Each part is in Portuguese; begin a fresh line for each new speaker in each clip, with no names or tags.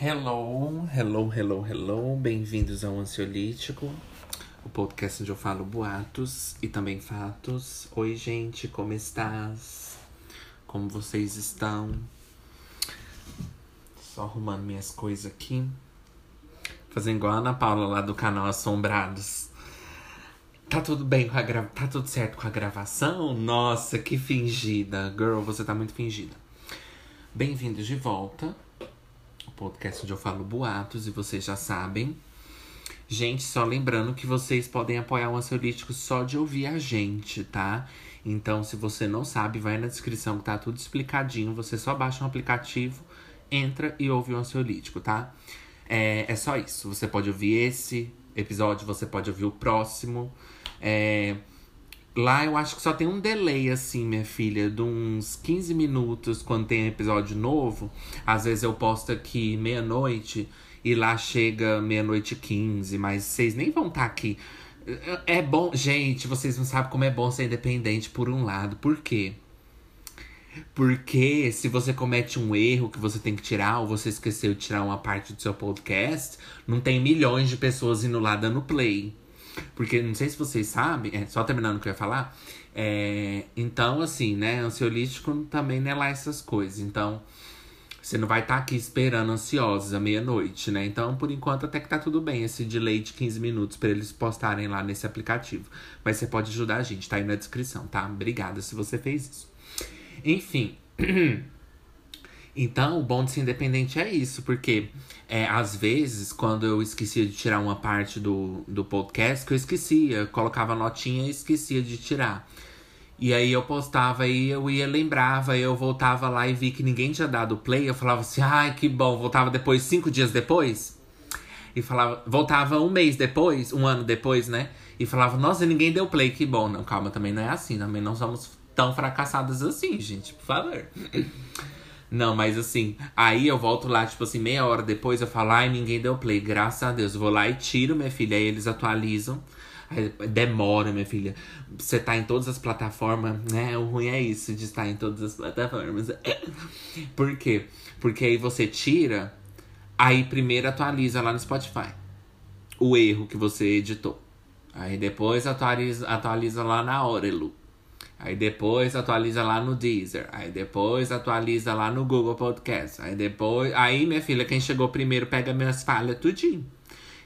Hello, hello, hello, hello. Bem-vindos ao Ansiolítico, o podcast onde eu falo boatos e também fatos. Oi, gente, como estás? Como vocês estão? Só arrumando minhas coisas aqui. Fazendo igual a Ana Paula lá do canal Assombrados. Tá tudo bem com a gra... Tá tudo certo com a gravação? Nossa, que fingida. Girl, você tá muito fingida. Bem-vindos de volta. Podcast onde eu falo boatos e vocês já sabem. Gente, só lembrando que vocês podem apoiar o Ansiolítico só de ouvir a gente, tá? Então, se você não sabe, vai na descrição que tá tudo explicadinho. Você só baixa um aplicativo, entra e ouve o Ansiolítico, tá? É, é só isso. Você pode ouvir esse episódio, você pode ouvir o próximo. É, Lá eu acho que só tem um delay, assim, minha filha, de uns 15 minutos quando tem episódio novo. Às vezes eu posto aqui meia-noite e lá chega meia-noite e 15, mas vocês nem vão estar tá aqui. É bom, gente, vocês não sabem como é bom ser independente por um lado. Por quê? Porque se você comete um erro que você tem que tirar, ou você esqueceu de tirar uma parte do seu podcast, não tem milhões de pessoas indo lá dando play. Porque não sei se vocês sabem, é, só terminando o que eu ia falar. É, então, assim, né? Ansiolítico também não é lá essas coisas. Então, você não vai estar tá aqui esperando ansiosos à meia-noite, né? Então, por enquanto, até que tá tudo bem esse delay de 15 minutos para eles postarem lá nesse aplicativo. Mas você pode ajudar a gente, tá aí na descrição, tá? Obrigada se você fez isso. Enfim. Então, o bom de ser independente é isso, porque é, às vezes, quando eu esquecia de tirar uma parte do, do podcast, que eu esquecia, colocava notinha e esquecia de tirar. E aí eu postava e eu ia, lembrava, eu voltava lá e vi que ninguém tinha dado play. Eu falava assim, ai, que bom. Voltava depois, cinco dias depois. E falava, voltava um mês depois, um ano depois, né? E falava, nossa, ninguém deu play, que bom. Não, calma, também não é assim, também não somos tão fracassadas assim, gente, por favor. Não, mas assim, aí eu volto lá, tipo assim, meia hora depois eu falo, ai, ninguém deu play, graças a Deus. Eu vou lá e tiro, minha filha, aí eles atualizam. Aí demora, minha filha. Você tá em todas as plataformas, né? O ruim é isso, de estar em todas as plataformas. Por quê? Porque aí você tira, aí primeiro atualiza lá no Spotify o erro que você editou. Aí depois atualiza, atualiza lá na Orelo. Aí depois atualiza lá no Deezer. Aí depois atualiza lá no Google Podcast. Aí depois. Aí, minha filha, quem chegou primeiro pega minhas falhas tudinho.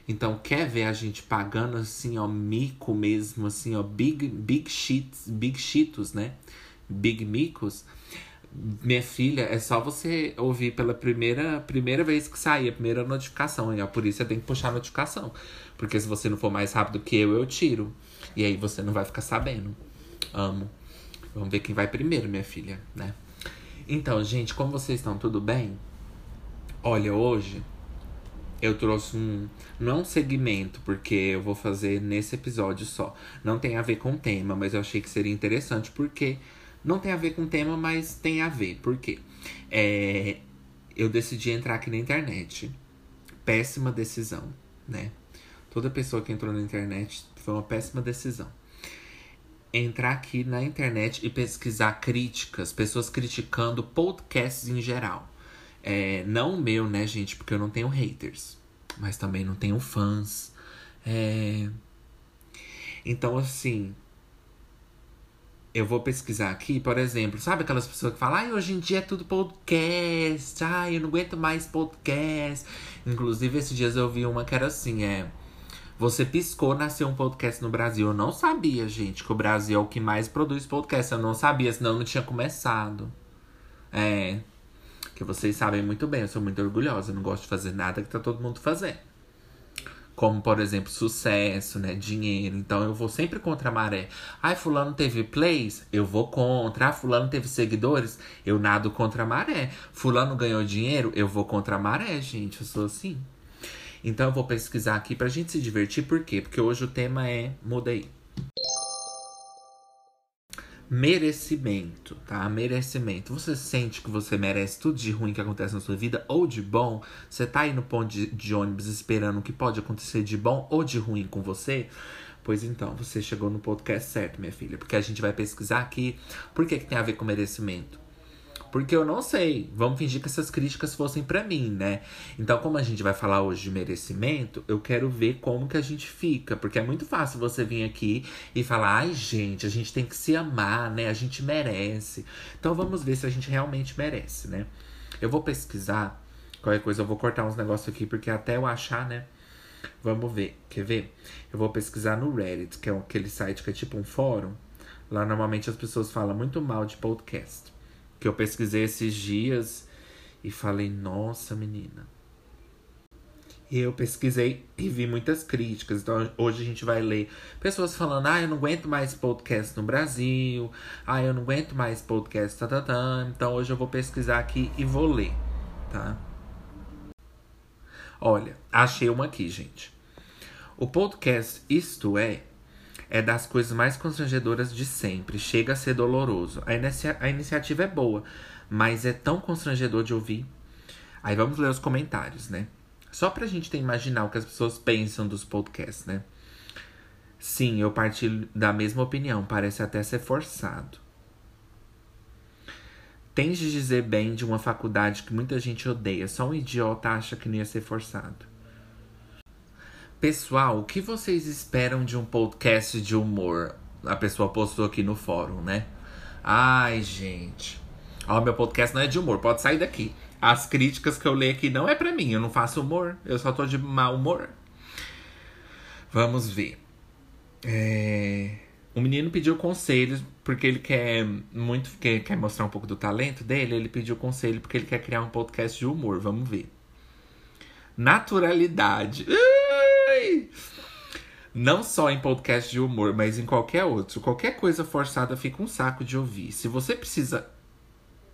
Então, quer ver a gente pagando assim, ó, mico mesmo, assim, ó, big, big shits, big cheetos, né? Big micos. Minha filha, é só você ouvir pela primeira, primeira vez que sair, a primeira notificação. E isso você tem que puxar a notificação. Porque se você não for mais rápido que eu, eu tiro. E aí você não vai ficar sabendo. Amo. Vamos ver quem vai primeiro, minha filha, né? Então, gente, como vocês estão? Tudo bem? Olha, hoje eu trouxe um. Não um segmento, porque eu vou fazer nesse episódio só. Não tem a ver com o tema, mas eu achei que seria interessante porque. Não tem a ver com o tema, mas tem a ver. Por quê? É, eu decidi entrar aqui na internet. Péssima decisão, né? Toda pessoa que entrou na internet foi uma péssima decisão entrar aqui na internet e pesquisar críticas, pessoas criticando podcasts em geral. É, não o meu, né, gente, porque eu não tenho haters, mas também não tenho fãs. É... Então, assim, eu vou pesquisar aqui, por exemplo, sabe aquelas pessoas que falam, ai, hoje em dia é tudo podcast, ai, eu não aguento mais podcast. Inclusive, esses dias eu vi uma que era assim, é. Você piscou, nasceu um podcast no Brasil. Eu não sabia, gente, que o Brasil é o que mais produz podcast. Eu não sabia, senão eu não tinha começado. É. Que vocês sabem muito bem, eu sou muito orgulhosa. Eu não gosto de fazer nada que tá todo mundo fazendo. Como, por exemplo, sucesso, né? Dinheiro. Então eu vou sempre contra a maré. Ai, fulano teve plays? Eu vou contra. Ah, fulano teve seguidores? Eu nado contra a maré. Fulano ganhou dinheiro? Eu vou contra a maré, gente. Eu sou assim. Então eu vou pesquisar aqui pra gente se divertir, por quê? Porque hoje o tema é mudei. Merecimento, tá? Merecimento. Você sente que você merece tudo de ruim que acontece na sua vida ou de bom? Você tá aí no ponto de, de ônibus esperando o que pode acontecer de bom ou de ruim com você? Pois então, você chegou no podcast certo, minha filha, porque a gente vai pesquisar aqui por que, que tem a ver com merecimento. Porque eu não sei. Vamos fingir que essas críticas fossem para mim, né? Então, como a gente vai falar hoje de merecimento, eu quero ver como que a gente fica. Porque é muito fácil você vir aqui e falar: ai, gente, a gente tem que se amar, né? A gente merece. Então, vamos ver se a gente realmente merece, né? Eu vou pesquisar. Qualquer coisa, eu vou cortar uns negócios aqui, porque até eu achar, né? Vamos ver. Quer ver? Eu vou pesquisar no Reddit, que é aquele site que é tipo um fórum. Lá normalmente as pessoas falam muito mal de podcast. Que eu pesquisei esses dias e falei, nossa menina. E eu pesquisei e vi muitas críticas. Então hoje a gente vai ler pessoas falando: ah, eu não aguento mais podcast no Brasil. Ah, eu não aguento mais podcast. Tá, tá, tá. Então hoje eu vou pesquisar aqui e vou ler, tá? Olha, achei uma aqui, gente. O podcast Isto É é das coisas mais constrangedoras de sempre. Chega a ser doloroso. A, inicia a iniciativa é boa, mas é tão constrangedor de ouvir. Aí vamos ler os comentários, né? Só pra gente ter imaginar o que as pessoas pensam dos podcasts, né? Sim, eu partilho da mesma opinião. Parece até ser forçado. Tens de dizer bem de uma faculdade que muita gente odeia. Só um idiota acha que não ia ser forçado. Pessoal, o que vocês esperam de um podcast de humor? A pessoa postou aqui no fórum, né? Ai, gente. Ó, meu podcast não é de humor, pode sair daqui. As críticas que eu leio aqui não é pra mim, eu não faço humor, eu só tô de mau humor. Vamos ver. É... O menino pediu conselhos porque ele quer muito quer, quer mostrar um pouco do talento dele. Ele pediu conselho porque ele quer criar um podcast de humor. Vamos ver. Naturalidade. Uh! Não só em podcast de humor, mas em qualquer outro. Qualquer coisa forçada fica um saco de ouvir. Se você precisa.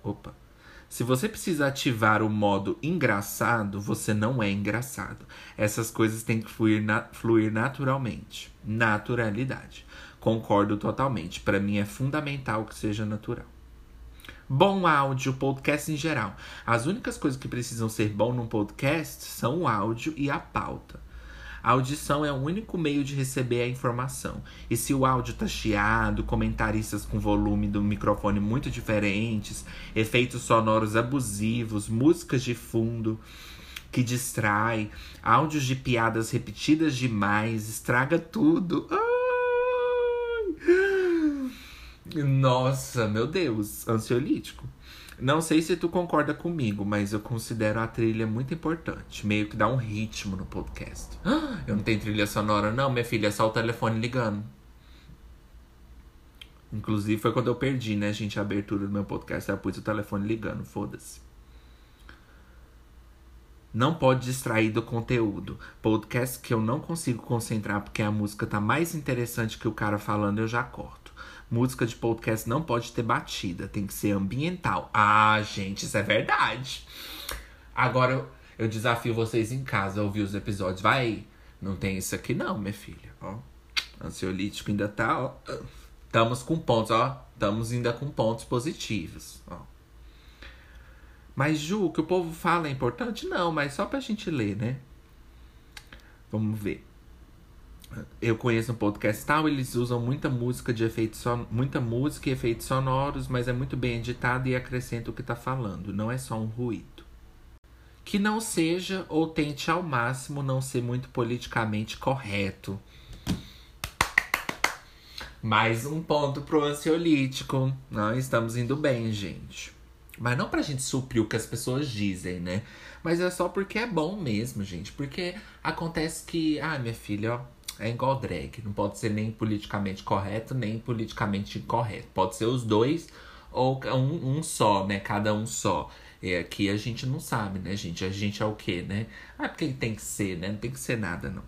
Opa. Se você precisa ativar o modo engraçado, você não é engraçado. Essas coisas têm que fluir, na... fluir naturalmente. Naturalidade. Concordo totalmente. Para mim é fundamental que seja natural. Bom áudio, podcast em geral. As únicas coisas que precisam ser bom num podcast são o áudio e a pauta. A audição é o único meio de receber a informação. E se o áudio tá chiado, comentaristas com volume do microfone muito diferentes, efeitos sonoros abusivos, músicas de fundo que distrai, áudios de piadas repetidas demais, estraga tudo. Ai! Nossa, meu Deus, ansiolítico. Não sei se tu concorda comigo, mas eu considero a trilha muito importante. Meio que dá um ritmo no podcast. Eu não tenho trilha sonora, não, minha filha, é só o telefone ligando. Inclusive foi quando eu perdi, né, gente, a abertura do meu podcast. Eu pus o telefone ligando, foda-se. Não pode distrair do conteúdo. Podcast que eu não consigo concentrar porque a música tá mais interessante que o cara falando, eu já corto. Música de podcast não pode ter batida, tem que ser ambiental. Ah, gente, isso é verdade. Agora eu, eu desafio vocês em casa a ouvir os episódios. Vai, não tem isso aqui não, minha filha. Ó, ansiolítico ainda tá, ó. Estamos com pontos, ó. Estamos ainda com pontos positivos, ó. Mas, Ju, o que o povo fala é importante? Não, mas só pra gente ler, né? Vamos ver eu conheço um podcast tal, eles usam muita música de efeitos son... muita música e efeitos sonoros, mas é muito bem editado e acrescenta o que está falando, não é só um ruído. Que não seja ou tente ao máximo não ser muito politicamente correto. Mais um ponto pro ansiolítico. Nós estamos indo bem, gente. Mas não pra gente suprir o que as pessoas dizem, né? Mas é só porque é bom mesmo, gente. Porque acontece que, ah, minha filha, ó, é igual drag. Não pode ser nem politicamente correto, nem politicamente incorreto. Pode ser os dois ou um, um só, né? Cada um só. E aqui a gente não sabe, né, gente? A gente é o quê, né? Ah, porque tem que ser, né? Não tem que ser nada, não.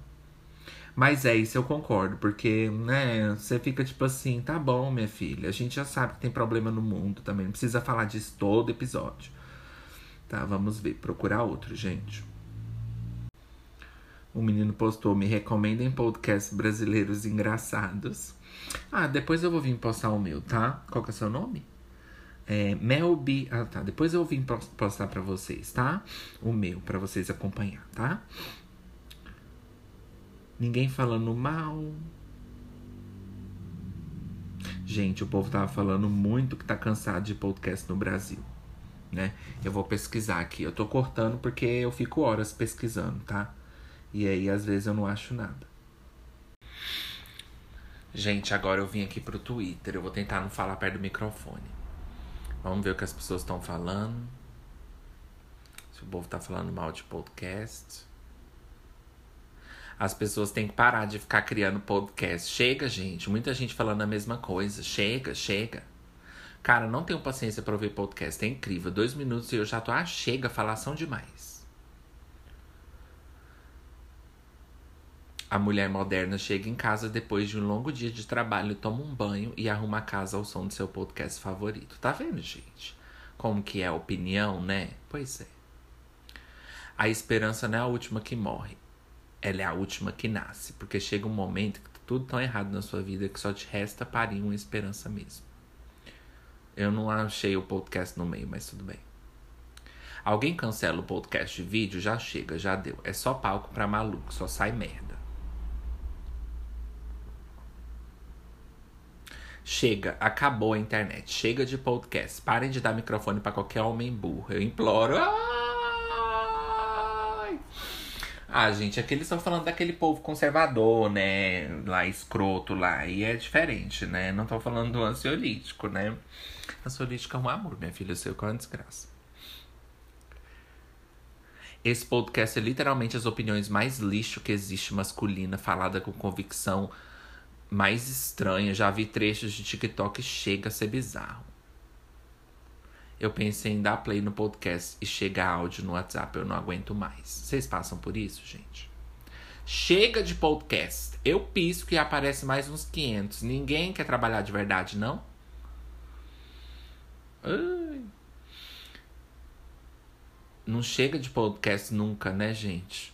Mas é isso, eu concordo, porque, né, você fica tipo assim, tá bom, minha filha, a gente já sabe que tem problema no mundo também, não precisa falar disso todo episódio. Tá, vamos ver, procurar outro, gente. O menino postou: Me recomendem podcasts brasileiros engraçados. Ah, depois eu vou vir postar o meu, tá? Qual que é o seu nome? É, Melby. Ah, tá. Depois eu vim postar pra vocês, tá? O meu, pra vocês acompanhar, tá? Ninguém falando mal. Gente, o povo tava falando muito que tá cansado de podcast no Brasil. né? Eu vou pesquisar aqui. Eu tô cortando porque eu fico horas pesquisando, tá? E aí, às vezes, eu não acho nada. Gente, agora eu vim aqui pro Twitter. Eu vou tentar não falar perto do microfone. Vamos ver o que as pessoas estão falando. Se o povo tá falando mal de podcast. As pessoas têm que parar de ficar criando podcast. Chega, gente. Muita gente falando a mesma coisa. Chega, chega. Cara, não tenho paciência para ouvir podcast. É incrível. Dois minutos e eu já tô. Ah, chega, falação demais. A mulher moderna chega em casa depois de um longo dia de trabalho, toma um banho e arruma a casa ao som do seu podcast favorito. Tá vendo, gente? Como que é a opinião, né? Pois é. A esperança não é a última que morre. Ela é a última que nasce. Porque chega um momento que tá tudo tão errado na sua vida que só te resta parir uma esperança mesmo. Eu não achei o podcast no meio, mas tudo bem. Alguém cancela o podcast de vídeo, já chega, já deu. É só palco pra maluco, só sai merda. Chega, acabou a internet. Chega de podcast. Parem de dar microfone para qualquer homem burro. Eu imploro. Ai! Ah, gente, aqui eles estão falando daquele povo conservador, né? Lá, escroto lá. E é diferente, né? Não estão falando do ansiolítico, né? Ansiolítico é um amor, minha filha. Eu sei que é uma desgraça. Esse podcast é literalmente as opiniões mais lixo que existe masculina, falada com convicção mais estranha. Já vi trechos de TikTok chega a ser bizarro. Eu pensei em dar play no podcast e chega áudio no WhatsApp, eu não aguento mais. Vocês passam por isso, gente? Chega de podcast. Eu pisco e aparece mais uns 500. Ninguém quer trabalhar de verdade, não? Ai. Não chega de podcast nunca, né, gente?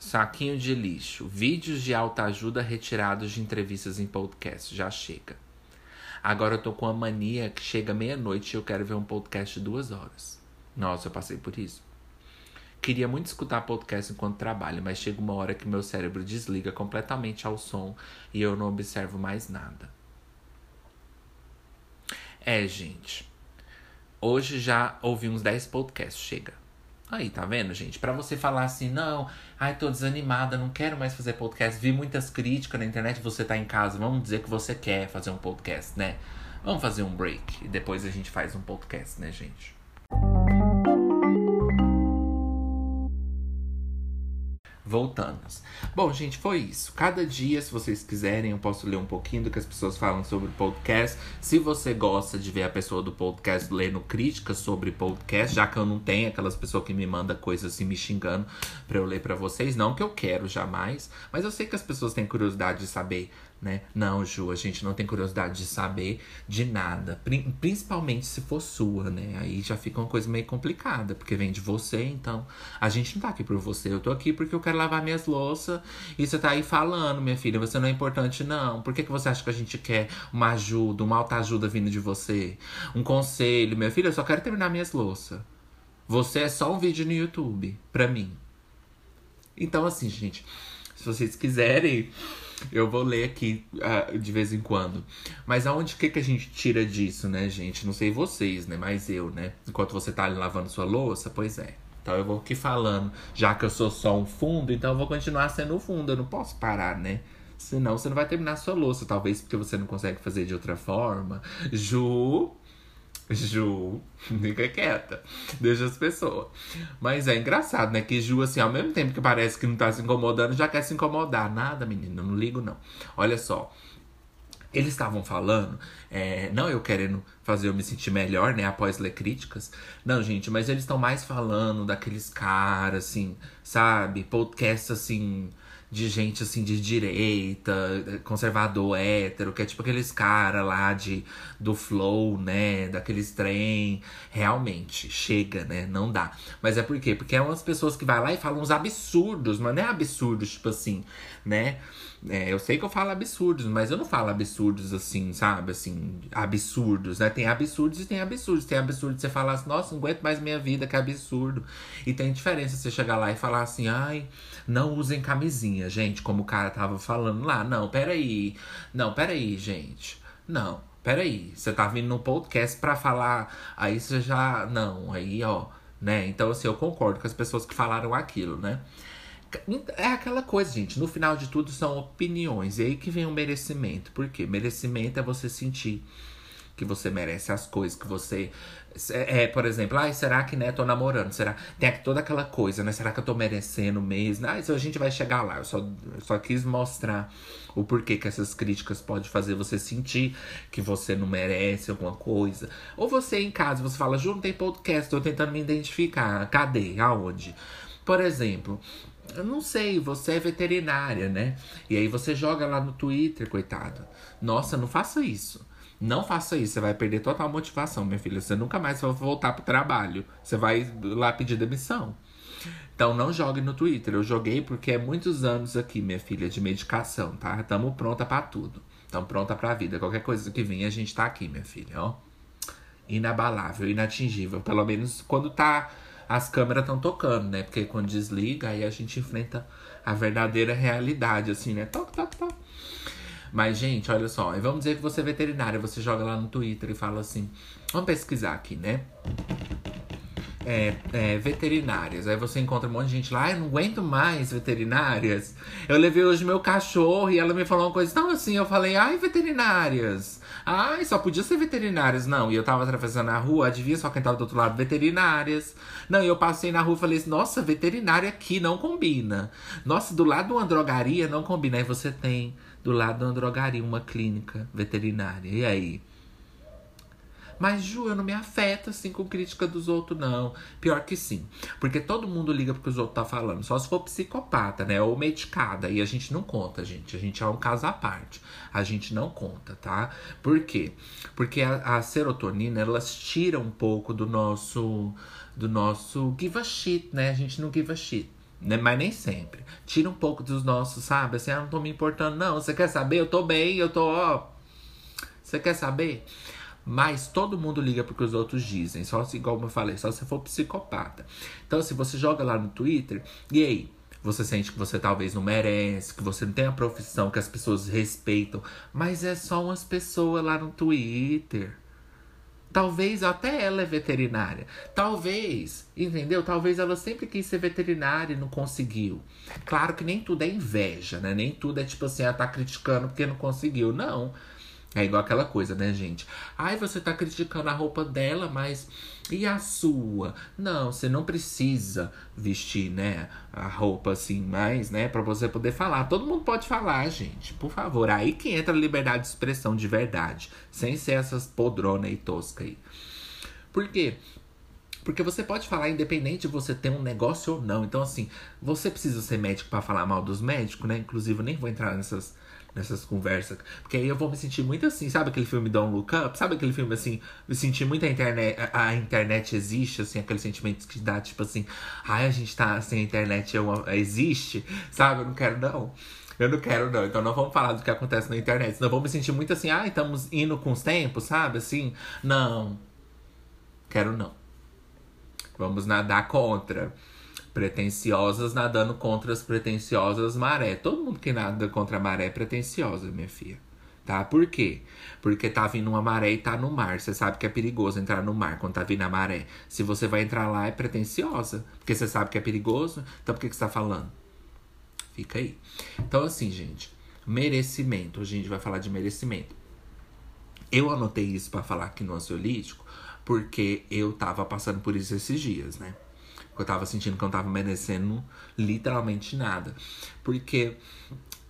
Saquinho de lixo. Vídeos de alta ajuda retirados de entrevistas em podcast. Já chega. Agora eu tô com a mania que chega meia-noite e eu quero ver um podcast de duas horas. Nossa, eu passei por isso. Queria muito escutar podcast enquanto trabalho, mas chega uma hora que meu cérebro desliga completamente ao som e eu não observo mais nada. É, gente. Hoje já ouvi uns 10 podcasts, chega. Aí, tá vendo, gente? Para você falar assim, não, ai, tô desanimada, não quero mais fazer podcast. Vi muitas críticas na internet, você tá em casa, vamos dizer que você quer fazer um podcast, né? Vamos fazer um break e depois a gente faz um podcast, né, gente? Voltamos. Bom, gente, foi isso. Cada dia, se vocês quiserem, eu posso ler um pouquinho do que as pessoas falam sobre podcast. Se você gosta de ver a pessoa do podcast lendo críticas sobre podcast, já que eu não tenho aquelas pessoas que me mandam coisas assim me xingando pra eu ler para vocês, não que eu quero jamais, mas eu sei que as pessoas têm curiosidade de saber né? Não, Ju, a gente não tem curiosidade de saber de nada, principalmente se for sua, né? Aí já fica uma coisa meio complicada, porque vem de você, então a gente não tá aqui por você, eu tô aqui porque eu quero lavar minhas louças e você tá aí falando, minha filha, você não é importante não. Por que, que você acha que a gente quer uma ajuda, uma alta ajuda vindo de você? Um conselho, minha filha, eu só quero terminar minhas louças. Você é só um vídeo no YouTube, pra mim. Então, assim, gente, se vocês quiserem eu vou ler aqui uh, de vez em quando. Mas aonde que, que a gente tira disso, né, gente? Não sei vocês, né? Mas eu, né? Enquanto você tá ali lavando sua louça, pois é. Então eu vou aqui falando. Já que eu sou só um fundo, então eu vou continuar sendo o fundo. Eu não posso parar, né? Senão você não vai terminar sua louça. Talvez porque você não consegue fazer de outra forma. Ju, Ju, fica quieta. Deixa as pessoas. Mas é engraçado, né? Que Ju, assim, ao mesmo tempo que parece que não tá se incomodando, já quer se incomodar. Nada, menina, não ligo, não. Olha só. Eles estavam falando, é, não eu querendo fazer eu me sentir melhor, né, após ler críticas. Não, gente, mas eles estão mais falando daqueles caras, assim, sabe? Podcast, assim, de gente assim de direita, conservador, hétero, que é tipo aqueles cara lá de do flow, né, daqueles trem, realmente chega, né, não dá. Mas é por quê? Porque é umas pessoas que vai lá e falam uns absurdos, mas não é absurdos tipo assim, né? É, eu sei que eu falo absurdos, mas eu não falo absurdos assim, sabe? Assim, absurdos, né? Tem absurdos e tem absurdos. Tem absurdo de você falar assim, nossa, não aguento mais minha vida, que absurdo. E tem diferença você chegar lá e falar assim, ai, não usem camisinha, gente, como o cara tava falando lá. Não, peraí. Não, peraí, gente. Não, peraí, você tá vindo no podcast pra falar. Aí você já. Não, aí, ó. Né? Então, assim, eu concordo com as pessoas que falaram aquilo, né? É aquela coisa, gente. No final de tudo são opiniões. E aí que vem o merecimento. Por quê? Merecimento é você sentir que você merece as coisas, que você. É, por exemplo, ai, será que né, tô namorando? Será? Tem toda aquela coisa, né? Será que eu tô merecendo mesmo? Ah, a gente vai chegar lá. Eu só, eu só quis mostrar o porquê que essas críticas podem fazer você sentir que você não merece alguma coisa. Ou você em casa, você fala, Ju, não tem podcast, tô tentando me identificar. Cadê? Aonde? Por exemplo, eu não sei, você é veterinária, né? E aí você joga lá no Twitter, coitado. Nossa, não faça isso. Não faça isso, você vai perder total motivação, minha filha. Você nunca mais vai voltar pro trabalho. Você vai lá pedir demissão. Então não jogue no Twitter. Eu joguei porque é muitos anos aqui, minha filha, de medicação, tá? Tamo pronta para tudo. Tamo pronta pra vida. Qualquer coisa que venha, a gente tá aqui, minha filha, ó. Inabalável, inatingível. Pelo menos quando tá. As câmeras estão tocando, né? Porque quando desliga, aí a gente enfrenta a verdadeira realidade, assim, né? Toc, toc, toc. Mas, gente, olha só. Vamos dizer que você é veterinária, você joga lá no Twitter e fala assim: vamos pesquisar aqui, né? É, é, veterinárias. Aí você encontra um monte de gente lá, eu não aguento mais veterinárias. Eu levei hoje meu cachorro e ela me falou uma coisa tão assim. Eu falei, ai, veterinárias. Ai, só podia ser veterinárias. Não, e eu tava atravessando a rua, adivinha só quem tava do outro lado? Veterinárias. Não, e eu passei na rua e falei assim, nossa, veterinária aqui não combina. Nossa, do lado de uma drogaria não combina. Aí você tem do lado de uma drogaria, uma clínica veterinária. E aí? Mas, Ju, eu não me afeta assim com crítica dos outros, não. Pior que sim. Porque todo mundo liga porque os outros tá falando. Só se for psicopata, né? Ou medicada. E a gente não conta, gente. A gente é um caso à parte. A gente não conta, tá? Por quê? Porque a, a serotonina, elas tiram um pouco do nosso. Do nosso give a shit, né? A gente não give a shit. Né? Mas nem sempre. Tira um pouco dos nossos, sabe? Assim, ah, não tô me importando. Não, você quer saber? Eu tô bem, eu tô, ó. Você quer saber? Mas todo mundo liga porque os outros dizem. Só se, igual eu falei, só se for psicopata. Então, se você joga lá no Twitter, e aí? Você sente que você talvez não merece, que você não tem a profissão que as pessoas respeitam. Mas é só umas pessoas lá no Twitter. Talvez até ela é veterinária. Talvez, entendeu? Talvez ela sempre quis ser veterinária e não conseguiu. Claro que nem tudo é inveja, né? Nem tudo é tipo assim, ela ah, tá criticando porque não conseguiu. Não. É igual aquela coisa, né, gente? Ai, você tá criticando a roupa dela, mas e a sua? Não, você não precisa vestir, né, a roupa assim mais, né, para você poder falar. Todo mundo pode falar, gente, por favor. Aí que entra a liberdade de expressão de verdade, sem ser essas podrona e tosca aí. Por quê? Porque você pode falar independente de você ter um negócio ou não. Então, assim, você precisa ser médico para falar mal dos médicos, né? Inclusive, eu nem vou entrar nessas nessas conversas. Porque aí eu vou me sentir muito assim, sabe aquele filme Don't Look Up? Sabe aquele filme assim, me sentir muito a internet, a, a internet existe, assim, aquele sentimento que dá, tipo assim, ai, a gente tá sem assim, a internet é uma, existe, sabe? Eu não quero, não. Eu não quero, não. Então não vamos falar do que acontece na internet. Senão eu vou me sentir muito assim, ai, estamos indo com os tempos, sabe? Assim, não. Quero não. Vamos nadar contra pretenciosas nadando contra as pretenciosas maré. Todo mundo que nada contra a maré é pretenciosa, minha filha. Tá? Por quê? Porque tá vindo uma maré e tá no mar. Você sabe que é perigoso entrar no mar quando tá vindo a maré. Se você vai entrar lá, é pretenciosa. Porque você sabe que é perigoso. Então por que, que você tá falando? Fica aí. Então, assim, gente. Merecimento. Hoje a gente vai falar de merecimento. Eu anotei isso para falar aqui no ansiolítico porque eu tava passando por isso esses dias, né? Eu tava sentindo que eu não tava merecendo literalmente nada. Porque,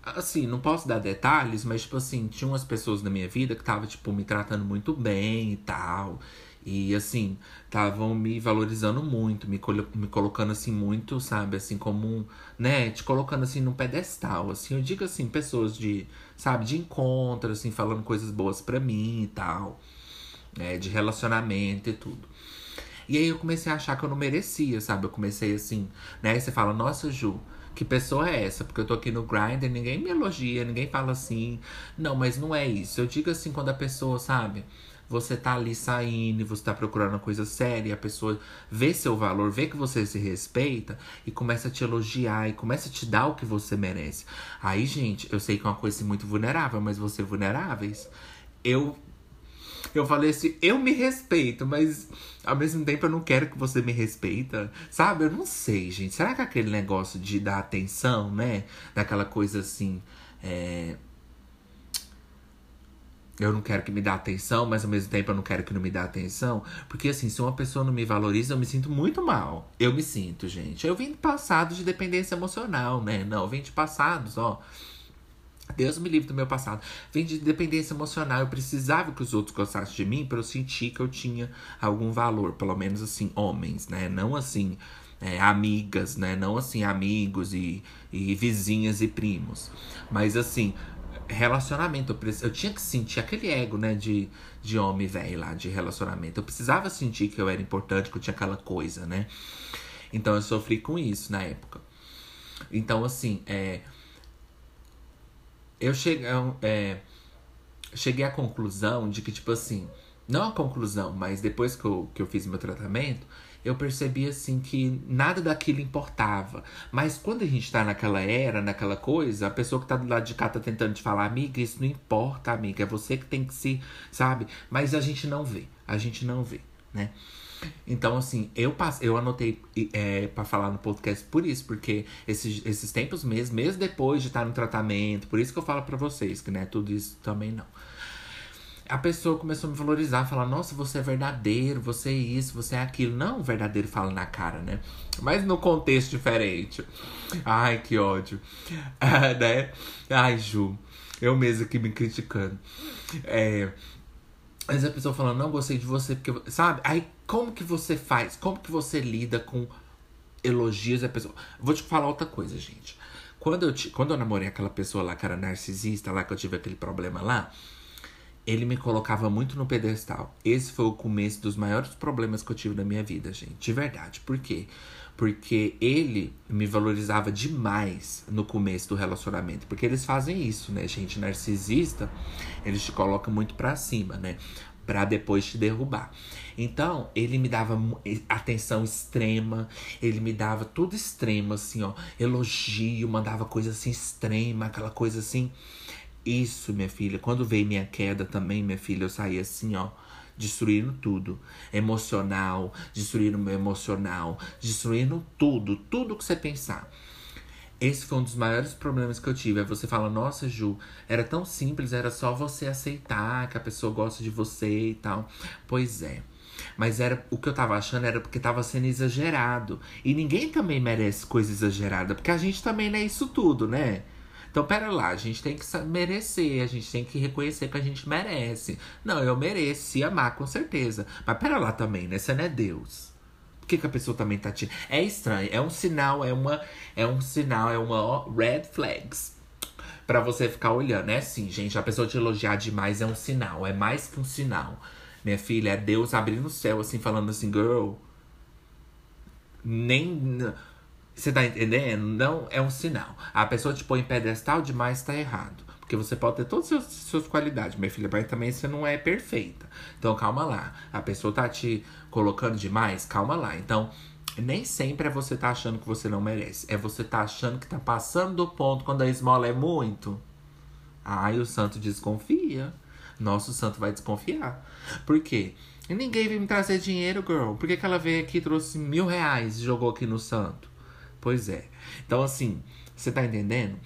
assim, não posso dar detalhes, mas, tipo assim, tinha umas pessoas na minha vida que tava, tipo, me tratando muito bem e tal. E, assim, estavam me valorizando muito, me, me colocando, assim, muito, sabe, assim, como, um, né, te colocando, assim, num pedestal, assim. Eu digo, assim, pessoas de, sabe, de encontro, assim, falando coisas boas pra mim e tal. É, de relacionamento e tudo. E aí eu comecei a achar que eu não merecia, sabe? Eu comecei assim, né? Aí você fala, nossa, Ju, que pessoa é essa? Porque eu tô aqui no Grindr, ninguém me elogia, ninguém fala assim. Não, mas não é isso. Eu digo assim, quando a pessoa, sabe? Você tá ali saindo e você tá procurando uma coisa séria, e a pessoa vê seu valor, vê que você se respeita e começa a te elogiar e começa a te dar o que você merece. Aí, gente, eu sei que é uma coisa assim, muito vulnerável, mas você vulneráveis, eu Eu falei assim, eu me respeito, mas ao mesmo tempo eu não quero que você me respeita. Sabe? Eu não sei, gente. Será que aquele negócio de dar atenção, né? Daquela coisa assim. É... Eu não quero que me dê atenção, mas ao mesmo tempo eu não quero que não me dê atenção. Porque assim, se uma pessoa não me valoriza, eu me sinto muito mal. Eu me sinto, gente. Eu vim de passados de dependência emocional, né? Não, eu vim de passados, ó Deus me livre do meu passado. Vem de dependência emocional. Eu precisava que os outros gostassem de mim para eu sentir que eu tinha algum valor. Pelo menos assim, homens, né? Não assim, é, amigas, né? Não assim, amigos e, e vizinhas e primos. Mas assim, relacionamento. Eu, eu tinha que sentir aquele ego, né? De, de homem velho lá, de relacionamento. Eu precisava sentir que eu era importante, que eu tinha aquela coisa, né? Então eu sofri com isso na época. Então, assim, é eu cheguei, é, cheguei à conclusão de que, tipo assim, não a conclusão, mas depois que eu, que eu fiz meu tratamento, eu percebi assim que nada daquilo importava. Mas quando a gente tá naquela era, naquela coisa, a pessoa que tá do lado de cá tá tentando te falar, amiga, isso não importa, amiga, é você que tem que se, sabe? Mas a gente não vê, a gente não vê, né? Então, assim, eu, passe, eu anotei é, para falar no podcast por isso, porque esses, esses tempos mesmo, mesmo depois de estar no tratamento, por isso que eu falo para vocês, que não é tudo isso também não. A pessoa começou a me valorizar, falar, nossa, você é verdadeiro, você é isso, você é aquilo. Não, verdadeiro fala na cara, né? Mas no contexto diferente. Ai, que ódio. Ah, né? Ai, Ju, eu mesmo aqui me criticando. É, mas a pessoa falando, não gostei de você, porque. Sabe? Aí como que você faz? Como que você lida com elogios da pessoa? Vou te falar outra coisa, gente. Quando eu, te, quando eu namorei aquela pessoa lá que era narcisista, lá que eu tive aquele problema lá, ele me colocava muito no pedestal. Esse foi o começo dos maiores problemas que eu tive na minha vida, gente. De verdade. Por quê? Porque ele me valorizava demais no começo do relacionamento. Porque eles fazem isso, né, gente? Narcisista, eles te colocam muito pra cima, né? Pra depois te derrubar. Então, ele me dava atenção extrema, ele me dava tudo extremo, assim, ó. Elogio, mandava coisa assim extrema, aquela coisa assim. Isso, minha filha. Quando veio minha queda também, minha filha, eu saí assim, ó destruindo tudo. Emocional, destruindo meu emocional, destruindo tudo, tudo que você pensar. Esse foi um dos maiores problemas que eu tive. Aí você fala, nossa, Ju, era tão simples, era só você aceitar que a pessoa gosta de você e tal. Pois é. Mas era o que eu tava achando era porque tava sendo exagerado. E ninguém também merece coisa exagerada, porque a gente também não é isso tudo, né? Então, pera lá, a gente tem que merecer, a gente tem que reconhecer que a gente merece. Não, eu mereço, se amar, com certeza. Mas pera lá também, né? Você não é Deus. Que, que a pessoa também tá te. É estranho, é um sinal, é uma. É um sinal, é uma ó, red flags. Pra você ficar olhando. É assim, gente, a pessoa te elogiar demais é um sinal, é mais que um sinal. Minha filha, é Deus abrindo o céu, assim, falando assim, girl. Nem você tá entendendo? Não é um sinal. A pessoa te põe em pedestal demais, tá errado. Porque você pode ter todas as suas qualidades, minha filha, mas também você não é perfeita. Então calma lá. A pessoa tá te colocando demais, calma lá. Então, nem sempre é você tá achando que você não merece. É você tá achando que tá passando do ponto quando a esmola é muito. Ai, o santo desconfia. Nosso santo vai desconfiar. Por quê? Ninguém veio me trazer dinheiro, girl. Por que, que ela veio aqui e trouxe mil reais e jogou aqui no santo? Pois é. Então, assim, você tá entendendo?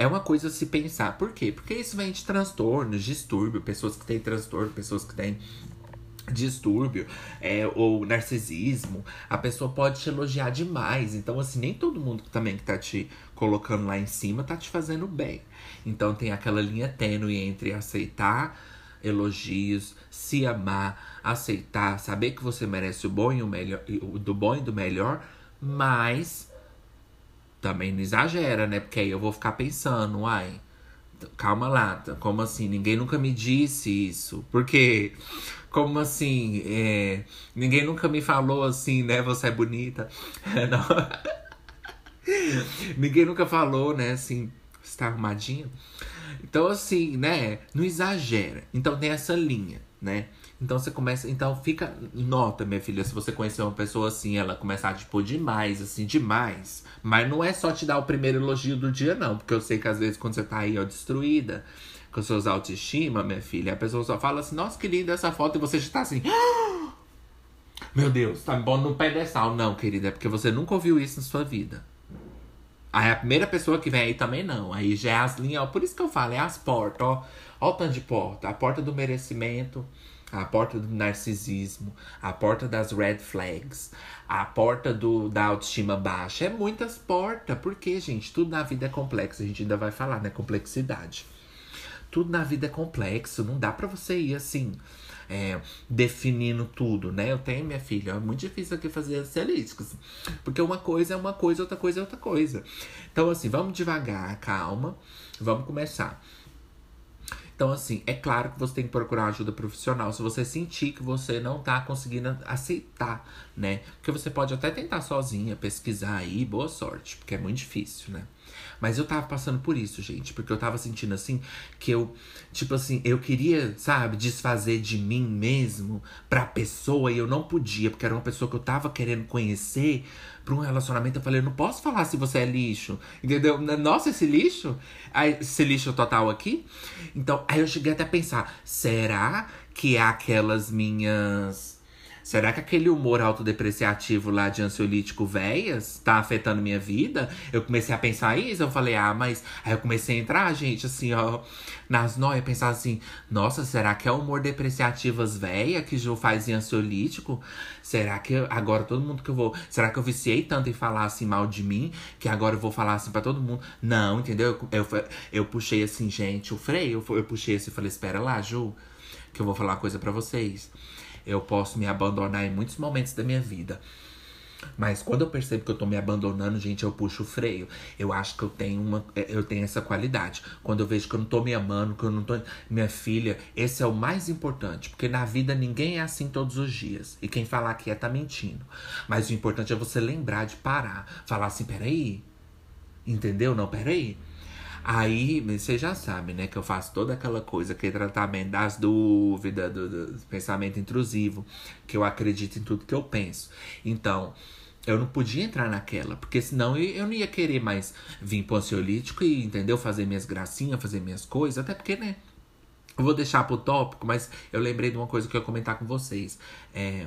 É uma coisa a se pensar. Por quê? Porque isso vem de transtornos, distúrbio, pessoas que têm transtorno, pessoas que têm distúrbio é, ou narcisismo, a pessoa pode te elogiar demais. Então, assim, nem todo mundo também que tá te colocando lá em cima tá te fazendo bem. Então tem aquela linha tênue entre aceitar elogios, se amar, aceitar, saber que você merece o bom e o melhor, do bom e do melhor, mas também não exagera, né? Porque aí eu vou ficar pensando, uai, calma lá, como assim? Ninguém nunca me disse isso. Porque, como assim? É, ninguém nunca me falou assim, né? Você é bonita. ninguém nunca falou, né? Assim, você tá arrumadinha. Então, assim, né? Não exagera. Então tem essa linha, né? Então você começa. Então fica. Nota, minha filha, se você conhecer uma pessoa assim, ela começar, tipo, demais, assim, demais. Mas não é só te dar o primeiro elogio do dia, não. Porque eu sei que às vezes quando você tá aí, ó, destruída, com seus autoestima, minha filha, a pessoa só fala assim, nossa, que linda essa foto, e você já tá assim. Meu Deus, tá me pondo no pedestal. Não, querida, é porque você nunca ouviu isso na sua vida. Aí a primeira pessoa que vem aí também não. Aí já é as linhas, ó. Por isso que eu falo, é as portas, ó. Ó o tanto de porta. A porta do merecimento, a porta do narcisismo, a porta das red flags, a porta do, da autoestima baixa. É muitas portas. Porque, gente, tudo na vida é complexo. A gente ainda vai falar, né? Complexidade. Tudo na vida é complexo. Não dá para você ir assim é, definindo tudo, né? Eu tenho minha filha, é muito difícil aqui fazer as analíticas. Porque uma coisa é uma coisa, outra coisa é outra coisa. Então, assim, vamos devagar, calma, vamos começar. Então, assim, é claro que você tem que procurar ajuda profissional se você sentir que você não tá conseguindo aceitar, né? Porque você pode até tentar sozinha, pesquisar aí, boa sorte, porque é muito difícil, né? Mas eu tava passando por isso, gente. Porque eu tava sentindo assim que eu, tipo assim, eu queria, sabe, desfazer de mim mesmo pra pessoa e eu não podia, porque era uma pessoa que eu tava querendo conhecer pra um relacionamento. Eu falei, eu não posso falar se você é lixo. Entendeu? Nossa, esse lixo? Esse lixo total aqui? Então, aí eu cheguei até a pensar: será que é aquelas minhas Será que aquele humor autodepreciativo lá de ansiolítico véias tá afetando minha vida? Eu comecei a pensar isso, eu falei, ah, mas. Aí eu comecei a entrar, gente, assim, ó, nas noias, pensar assim, nossa, será que é humor depreciativas véia que Ju faz em ansiolítico? Será que agora todo mundo que eu vou. Será que eu viciei tanto em falar assim mal de mim que agora eu vou falar assim para todo mundo? Não, entendeu? Eu, eu, eu, puxei assim, gente, o freio, eu, eu puxei assim e falei, espera lá, Ju, que eu vou falar uma coisa para vocês eu posso me abandonar em muitos momentos da minha vida. Mas quando eu percebo que eu tô me abandonando, gente, eu puxo o freio. Eu acho que eu tenho uma é, eu tenho essa qualidade. Quando eu vejo que eu não tô me amando, que eu não tô minha filha, esse é o mais importante, porque na vida ninguém é assim todos os dias. E quem falar que é tá mentindo. Mas o importante é você lembrar de parar, falar assim, peraí. Entendeu? Não, peraí. Aí, você já sabe, né, que eu faço toda aquela coisa, aquele tratamento das dúvidas, do, do pensamento intrusivo, que eu acredito em tudo que eu penso. Então, eu não podia entrar naquela, porque senão eu não ia querer mais vir pro ansiolítico e, entendeu? Fazer minhas gracinhas, fazer minhas coisas, até porque, né? Eu vou deixar pro tópico, mas eu lembrei de uma coisa que eu ia comentar com vocês. É,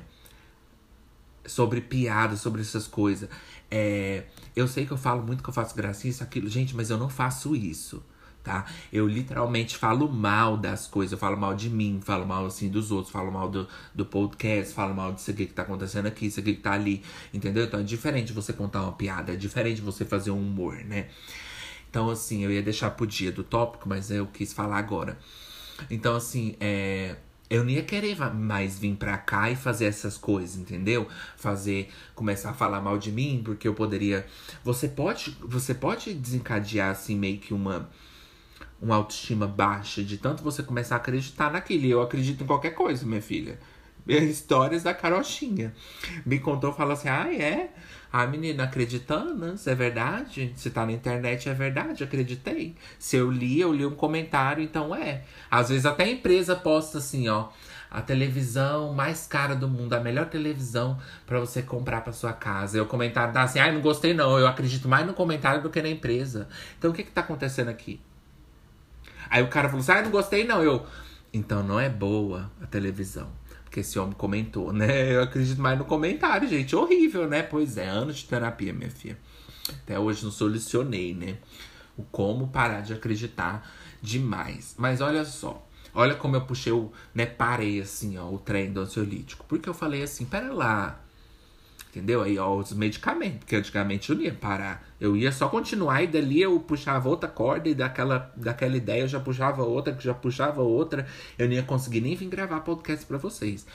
sobre piada, sobre essas coisas. É, eu sei que eu falo muito que eu faço gracinha, isso, aquilo. Gente, mas eu não faço isso, tá? Eu literalmente falo mal das coisas. Eu falo mal de mim, falo mal assim dos outros, falo mal do, do podcast, falo mal disso aqui que tá acontecendo aqui, isso aqui que tá ali. Entendeu? Então é diferente você contar uma piada, é diferente você fazer um humor, né? Então, assim, eu ia deixar pro dia do tópico, mas eu quis falar agora. Então, assim, é eu não ia querer mais vir pra cá e fazer essas coisas, entendeu? Fazer, começar a falar mal de mim, porque eu poderia. Você pode, você pode desencadear assim meio que uma uma autoestima baixa de tanto você começar a acreditar naquilo. Eu acredito em qualquer coisa, minha filha. Histórias da carochinha. Me contou, falou assim: "Ah, é? Ah, menina, acreditando, é verdade, se tá na internet é verdade, acreditei. Se eu li, eu li um comentário, então é. Às vezes até a empresa posta assim, ó. A televisão mais cara do mundo, a melhor televisão para você comprar para sua casa. E o comentário dá assim, ai, ah, não gostei não. Eu acredito mais no comentário do que na empresa. Então o que que tá acontecendo aqui? Aí o cara falou assim, ai, ah, não gostei não. Eu, então não é boa a televisão que esse homem comentou, né? Eu acredito mais no comentário, gente. Horrível, né? Pois é, anos de terapia, minha filha. Até hoje não solucionei, né? O como parar de acreditar demais. Mas olha só. Olha como eu puxei o, né, parei assim, ó, o trem do ansiolítico. Porque eu falei assim, pera lá, Entendeu? Aí, ó, os medicamentos, porque antigamente eu não ia parar. Eu ia só continuar e dali eu puxava outra corda e daquela, daquela ideia eu já puxava outra, que já puxava outra. Eu não ia conseguir nem vir gravar podcast para vocês.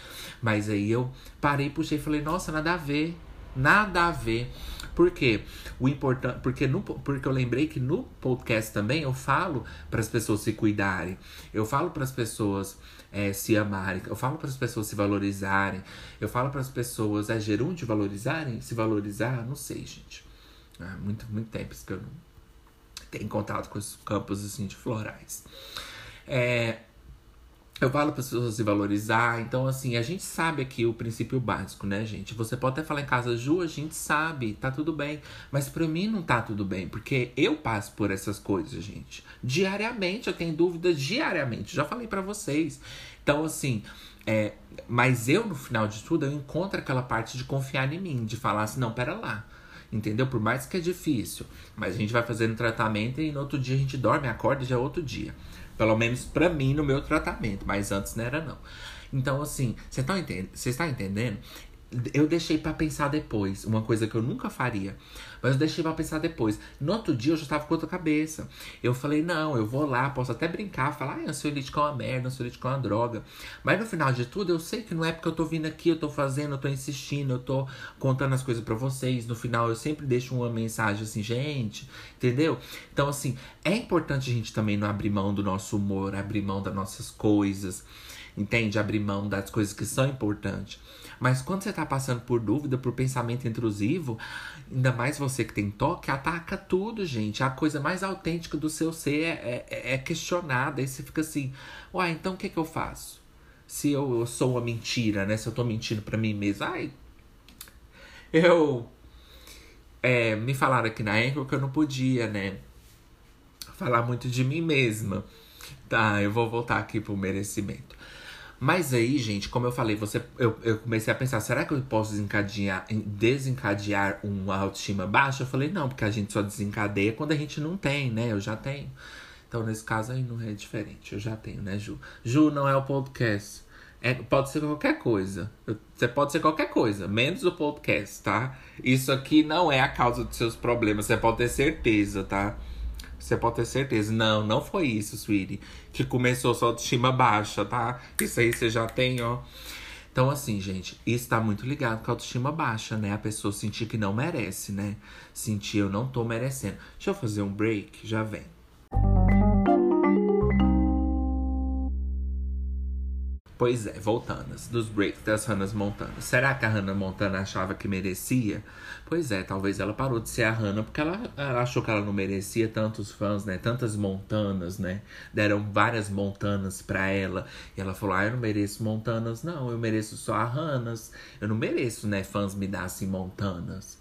Mas aí eu parei, puxei e falei, nossa, nada a ver. Nada a ver. Por quê? O importante, porque, no, porque eu lembrei que no podcast também eu falo para as pessoas se cuidarem. Eu falo para as pessoas é, se amarem. Eu falo para as pessoas se valorizarem. Eu falo para as pessoas, é gerúndio valorizarem? Se valorizar? Não sei, gente. Há muito, muito tempo que eu não tenho contato com os campos assim, de florais. É, Eu falo para as pessoas se valorizar. Então, assim, a gente sabe aqui o princípio básico, né, gente? Você pode até falar em casa, Ju, a gente sabe, tá tudo bem. Mas para mim não tá tudo bem, porque eu passo por essas coisas, gente. Diariamente, eu tenho dúvidas diariamente. Já falei para vocês. Então, assim, é, mas eu, no final de tudo, eu encontro aquela parte de confiar em mim, de falar assim, não, pera lá. Entendeu? Por mais que é difícil. Mas a gente vai fazendo tratamento e no outro dia a gente dorme, acorda e já é outro dia. Pelo menos para mim no meu tratamento, mas antes não era não. Então assim, você tá entendendo? Está entendendo? Eu deixei para pensar depois, uma coisa que eu nunca faria. Mas eu deixei pra pensar depois. No outro dia eu já tava com outra cabeça. Eu falei, não, eu vou lá, posso até brincar, falar, ah, ansiolítico é uma merda, ansiolítico é uma droga. Mas no final de tudo, eu sei que não é porque eu tô vindo aqui, eu tô fazendo, eu tô insistindo, eu tô contando as coisas para vocês. No final eu sempre deixo uma mensagem assim, gente, entendeu? Então, assim, é importante a gente também não abrir mão do nosso humor, abrir mão das nossas coisas, entende? Abrir mão das coisas que são importantes. Mas quando você tá passando por dúvida, por pensamento intrusivo, ainda mais você que tem toque, ataca tudo, gente. A coisa mais autêntica do seu ser é, é, é questionada. Aí você fica assim, uai, então o que, que eu faço? Se eu, eu sou uma mentira, né? Se eu tô mentindo para mim mesmo. Ai, eu. É, me falaram aqui na Anchor que eu não podia, né? Falar muito de mim mesma. Tá, eu vou voltar aqui pro merecimento. Mas aí, gente, como eu falei, você, eu, eu comecei a pensar, será que eu posso desencadear, desencadear uma autoestima baixa? Eu falei, não, porque a gente só desencadeia quando a gente não tem, né? Eu já tenho. Então, nesse caso aí não é diferente. Eu já tenho, né, Ju? Ju não é o podcast. É, pode ser qualquer coisa. Você pode ser qualquer coisa, menos o podcast, tá? Isso aqui não é a causa dos seus problemas, você pode ter certeza, tá? Você pode ter certeza. Não, não foi isso, sweetie. Que começou sua autoestima baixa, tá? Isso aí você já tem, ó. Então, assim, gente, isso tá muito ligado com a autoestima baixa, né? A pessoa sentir que não merece, né? Sentir eu não tô merecendo. Deixa eu fazer um break, já vem. Pois é, voltando, dos breaks das Hannah Montana. Será que a Hannah Montana achava que merecia? Pois é, talvez ela parou de ser a Hannah porque ela, ela achou que ela não merecia tantos fãs, né? Tantas montanas, né? Deram várias montanas pra ela. E ela falou: Ah, eu não mereço montanas, não. Eu mereço só a Hannahs. Eu não mereço, né? Fãs me dassem montanas.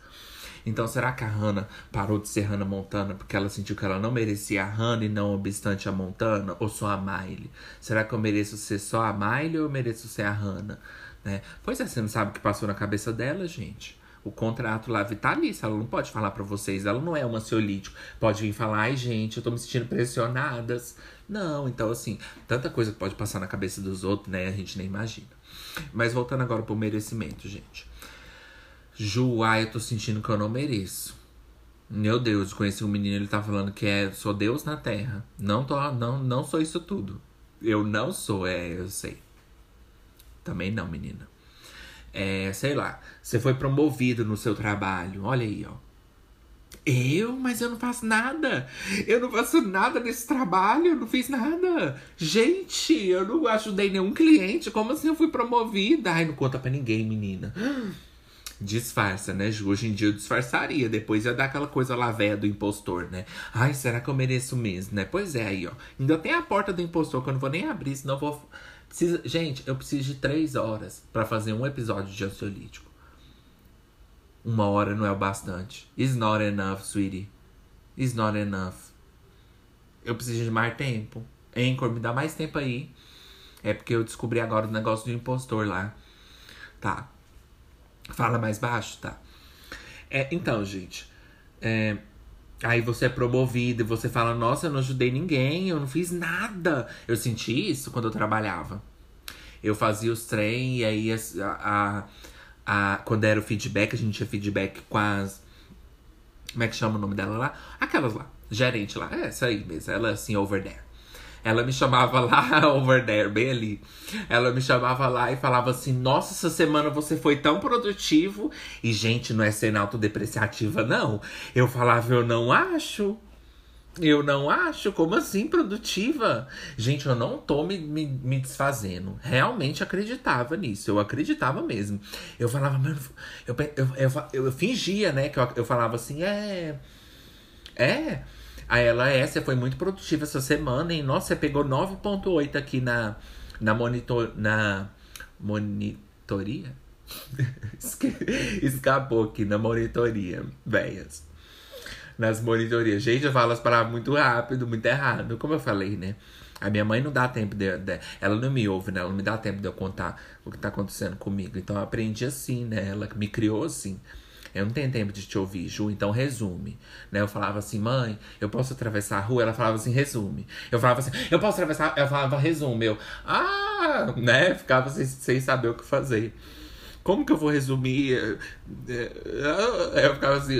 Então, será que a Hannah parou de ser Hannah Montana porque ela sentiu que ela não merecia a Hannah e não obstante a Montana? Ou só a Miley? Será que eu mereço ser só a Miley ou eu mereço ser a Hannah? Né? Pois é, você não sabe o que passou na cabeça dela, gente. O contrato lá vitalício, ela não pode falar para vocês, ela não é uma ansiolítico. Pode vir falar, ai gente, eu tô me sentindo pressionadas. Não, então assim, tanta coisa que pode passar na cabeça dos outros, né? A gente nem imagina. Mas voltando agora pro merecimento, gente. Ju, ai, eu tô sentindo que eu não mereço. Meu Deus, conheci um menino, ele tá falando que é sou Deus na Terra. Não tô, não, não sou isso tudo. Eu não sou, é, eu sei. Também não, menina. É, sei lá, você foi promovido no seu trabalho. Olha aí, ó. Eu? Mas eu não faço nada. Eu não faço nada nesse trabalho. Eu não fiz nada. Gente, eu não ajudei nenhum cliente. Como assim eu fui promovida? Ai, não conta pra ninguém, menina disfarça, né? Hoje em dia eu disfarçaria, depois ia dar aquela coisa lá velha do impostor, né? Ai, será que eu mereço mesmo, né? Pois é, aí, ó. Ainda tem a porta do impostor que eu não vou nem abrir, senão eu vou. Precisa... Gente, eu preciso de três horas para fazer um episódio de ansiolítico. Uma hora não é o bastante. It's not enough, sweetie. It's not enough. Eu preciso de mais tempo. Anchor, me dá mais tempo aí. É porque eu descobri agora o negócio do impostor lá. Tá. Fala mais baixo, tá? É, então, gente. É, aí você é promovido e você fala: Nossa, eu não ajudei ninguém, eu não fiz nada. Eu senti isso quando eu trabalhava. Eu fazia os trem e aí a, a, a, quando era o feedback, a gente tinha feedback com as. Como é que chama o nome dela lá? Aquelas lá, gerente lá. É essa aí mesmo, ela assim, over there. Ela me chamava lá, over there, bem ali. Ela me chamava lá e falava assim: Nossa, essa semana você foi tão produtivo. E, gente, não é sendo autodepreciativa, não. Eu falava: Eu não acho. Eu não acho, como assim produtiva? Gente, eu não tô me, me, me, desfazendo. Realmente acreditava nisso, eu acreditava mesmo. Eu falava, eu, eu, eu, eu fingia, né? Que eu, eu falava assim, é. É. Aí ela, é, você foi muito produtiva essa semana, hein? Nossa, você pegou 9.8 aqui na, na monitor. Na monitoria? Escapou aqui na monitoria, velhas. Nas monitorias. Gente, eu falo as palavras muito rápido, muito errado. Como eu falei, né? A minha mãe não dá tempo de, de, Ela não me ouve, né? Ela não me dá tempo de eu contar o que tá acontecendo comigo. Então eu aprendi assim, né? Ela me criou assim. Eu não tenho tempo de te ouvir, Ju, então resume. Né? Eu falava assim, mãe, eu posso atravessar a rua? Ela falava assim, resume. Eu falava assim, eu posso atravessar? Ela falava, resume. Eu, ah, né? Ficava sem, sem saber o que fazer. Como que eu vou resumir? Eu ficava assim.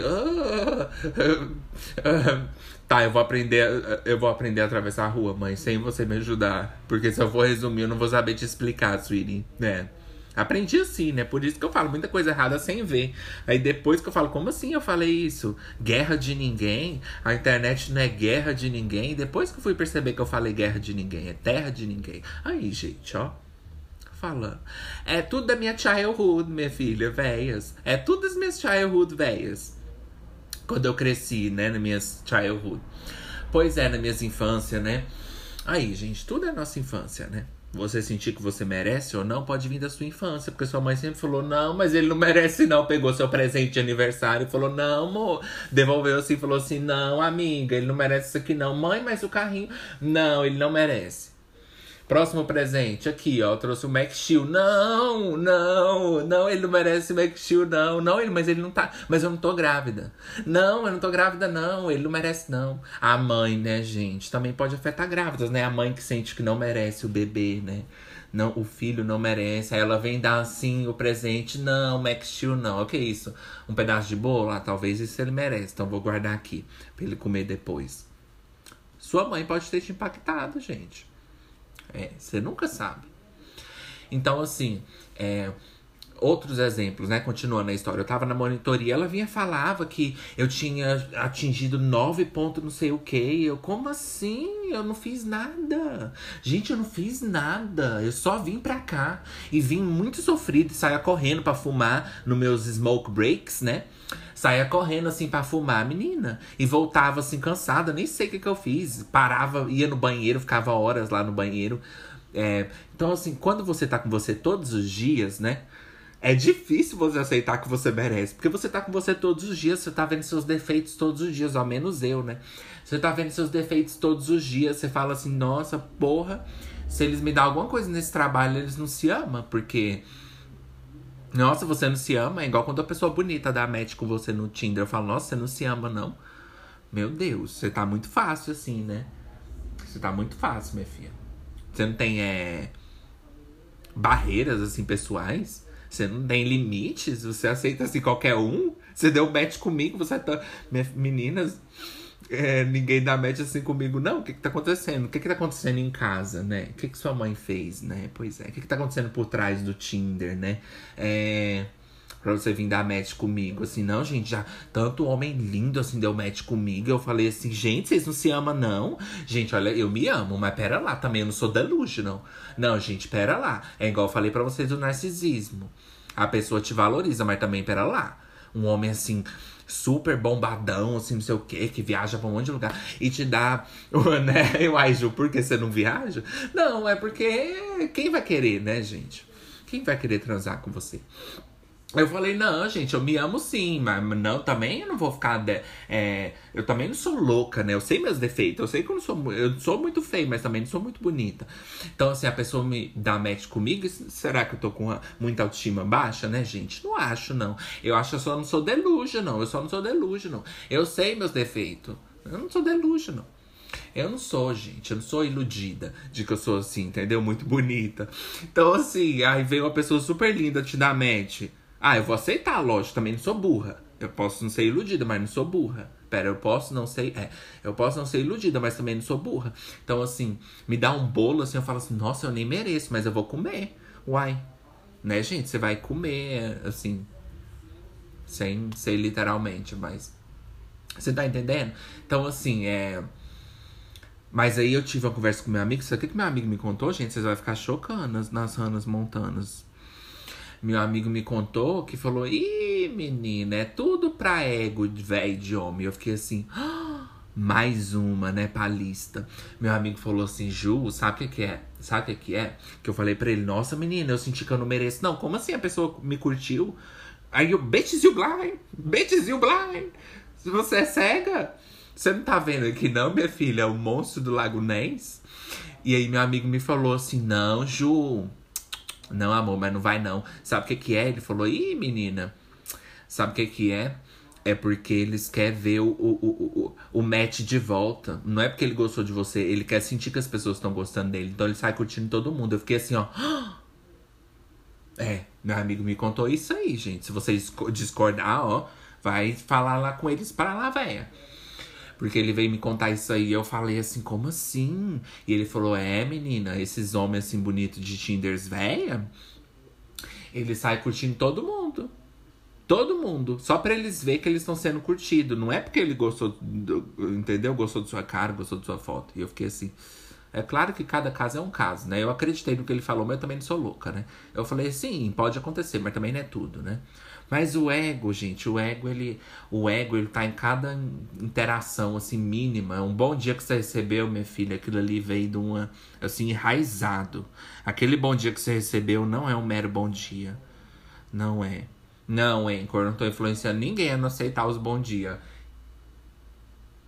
Ah, tá, eu vou aprender. Eu vou aprender a atravessar a rua, mãe, sem você me ajudar. Porque se eu for resumir, eu não vou saber te explicar, sweetie. né? Aprendi assim, né? Por isso que eu falo muita coisa errada sem ver. Aí depois que eu falo, como assim eu falei isso? Guerra de ninguém? A internet não é guerra de ninguém? Depois que eu fui perceber que eu falei guerra de ninguém, é terra de ninguém. Aí, gente, ó. Falando. É tudo da minha childhood, minha filha, véias. É tudo das minhas childhood, véias. Quando eu cresci, né? Nas minhas childhood. Pois é, nas minhas infâncias, né? Aí, gente, tudo é nossa infância, né? Você sentir que você merece ou não, pode vir da sua infância. Porque sua mãe sempre falou, não, mas ele não merece, não. Pegou seu presente de aniversário e falou, não, amor. Devolveu assim falou assim, não, amiga, ele não merece isso aqui, não. Mãe, mas o carrinho. Não, ele não merece. Próximo presente, aqui, ó. Trouxe o Mac Steel. Não, não, não, ele não merece o Mac Steel, não. Não, ele, mas ele não tá. Mas eu não tô grávida. Não, eu não tô grávida, não. Ele não merece, não. A mãe, né, gente, também pode afetar grávidas, né? A mãe que sente que não merece o bebê, né? Não, o filho não merece. Aí ela vem dar assim o presente. Não, Mac Steel, não. O que é isso? Um pedaço de bolo? Ah, talvez isso ele merece. Então vou guardar aqui pra ele comer depois. Sua mãe pode ter te impactado, gente. É, você nunca sabe. Então, assim, é, outros exemplos, né? Continuando a história. Eu tava na monitoria, ela vinha falava que eu tinha atingido nove pontos não sei o que. Eu, como assim? Eu não fiz nada. Gente, eu não fiz nada. Eu só vim pra cá. E vim muito sofrido. Saia correndo para fumar nos meus smoke breaks, né? Saía correndo assim para fumar, menina. E voltava assim cansada, nem sei o que, que eu fiz. Parava, ia no banheiro, ficava horas lá no banheiro. É, então, assim, quando você tá com você todos os dias, né? É difícil você aceitar que você merece. Porque você tá com você todos os dias, você tá vendo seus defeitos todos os dias, ao menos eu, né? Você tá vendo seus defeitos todos os dias, você fala assim, nossa, porra, se eles me dão alguma coisa nesse trabalho, eles não se amam, porque nossa, você não se ama? É igual quando a pessoa bonita dá match com você no Tinder. Eu falo, nossa, você não se ama, não. Meu Deus, você tá muito fácil assim, né? Você tá muito fácil, minha filha. Você não tem é, barreiras, assim, pessoais. Você não tem limites. Você aceita, assim, qualquer um. Você deu match comigo, você tá... Meninas, é, ninguém dá match assim comigo. Não, o que que tá acontecendo? O que que tá acontecendo em casa, né? O que que sua mãe fez, né? Pois é, o que que tá acontecendo por trás do Tinder, né? É... Pra você vir dar match comigo, assim, não, gente, já tanto homem lindo assim deu match comigo. Eu falei assim, gente, vocês não se amam, não? Gente, olha, eu me amo, mas pera lá, também eu não sou delusional. Não, gente, pera lá. É igual eu falei para vocês do narcisismo. A pessoa te valoriza, mas também pera lá. Um homem assim, super bombadão, assim, não sei o quê, que viaja pra um monte de lugar e te dá, né? Uai, Ju, por que você não viaja? Não, é porque quem vai querer, né, gente? Quem vai querer transar com você? Eu falei, não, gente, eu me amo sim, mas não, também eu não vou ficar. De, é, eu também não sou louca, né? Eu sei meus defeitos, eu sei que eu não sou. Eu sou muito feio, mas também não sou muito bonita. Então, assim, a pessoa me dá match comigo, será que eu tô com muita autoestima baixa, né, gente? Não acho, não. Eu acho que eu só não sou delusional. Eu só não sou delusional. Eu sei meus defeitos. Eu não sou delusional. Eu não sou, gente, eu não sou iludida de que eu sou assim, entendeu? Muito bonita. Então, assim, aí veio uma pessoa super linda te dar match. Ah, eu vou aceitar, lógico, também não sou burra. Eu posso não ser iludida, mas não sou burra. Pera, eu posso não ser. É, eu posso não ser iludida, mas também não sou burra. Então, assim, me dá um bolo assim, eu falo assim, nossa, eu nem mereço, mas eu vou comer. Uai. Né, gente? Você vai comer, assim. Sem ser literalmente, mas. Você tá entendendo? Então, assim, é. Mas aí eu tive uma conversa com meu amigo. Sabe o que meu amigo me contou, gente? Vocês vão ficar chocando nas, nas ranas montanas meu amigo me contou que falou: Ih, menina, é tudo pra ego velho de homem. Eu fiquei assim: ah, Mais uma, né, pra lista. Meu amigo falou assim, Ju, sabe o que, que é? Sabe o que, que é? Que eu falei pra ele, nossa menina, eu senti que eu não mereço. Não, como assim a pessoa me curtiu? Aí eu, bitches you blind, bitches you blind. Se você é cega, você não tá vendo aqui não, minha filha? É o monstro do Lago Ness. E aí meu amigo me falou assim, não, Ju. Não, amor, mas não vai não. Sabe o que que é? Ele falou, ih, menina. Sabe o que que é? É porque eles querem ver o, o, o, o, match de volta. Não é porque ele gostou de você, ele quer sentir que as pessoas estão gostando dele. Então ele sai curtindo todo mundo. Eu fiquei assim, ó. É, meu amigo me contou isso aí, gente. Se vocês discordar, ó, vai falar lá com eles para lá, véia. Porque ele veio me contar isso aí e eu falei assim, como assim? E ele falou, é, menina, esses homens assim bonitos de Tinders véia, ele sai curtindo todo mundo. Todo mundo. Só para eles ver que eles estão sendo curtidos. Não é porque ele gostou, do, entendeu? Gostou de sua cara, gostou de sua foto. E eu fiquei assim. É claro que cada caso é um caso, né? Eu acreditei no que ele falou, mas eu também não sou louca, né? Eu falei, sim, pode acontecer, mas também não é tudo, né? Mas o ego, gente, o ego, ele, o ego, ele tá em cada interação, assim, mínima. Um bom dia que você recebeu, minha filha, aquilo ali veio de uma, assim, enraizado. Aquele bom dia que você recebeu não é um mero bom dia. Não é. Não, Anchor, não tô influenciando ninguém a não aceitar os bom dia.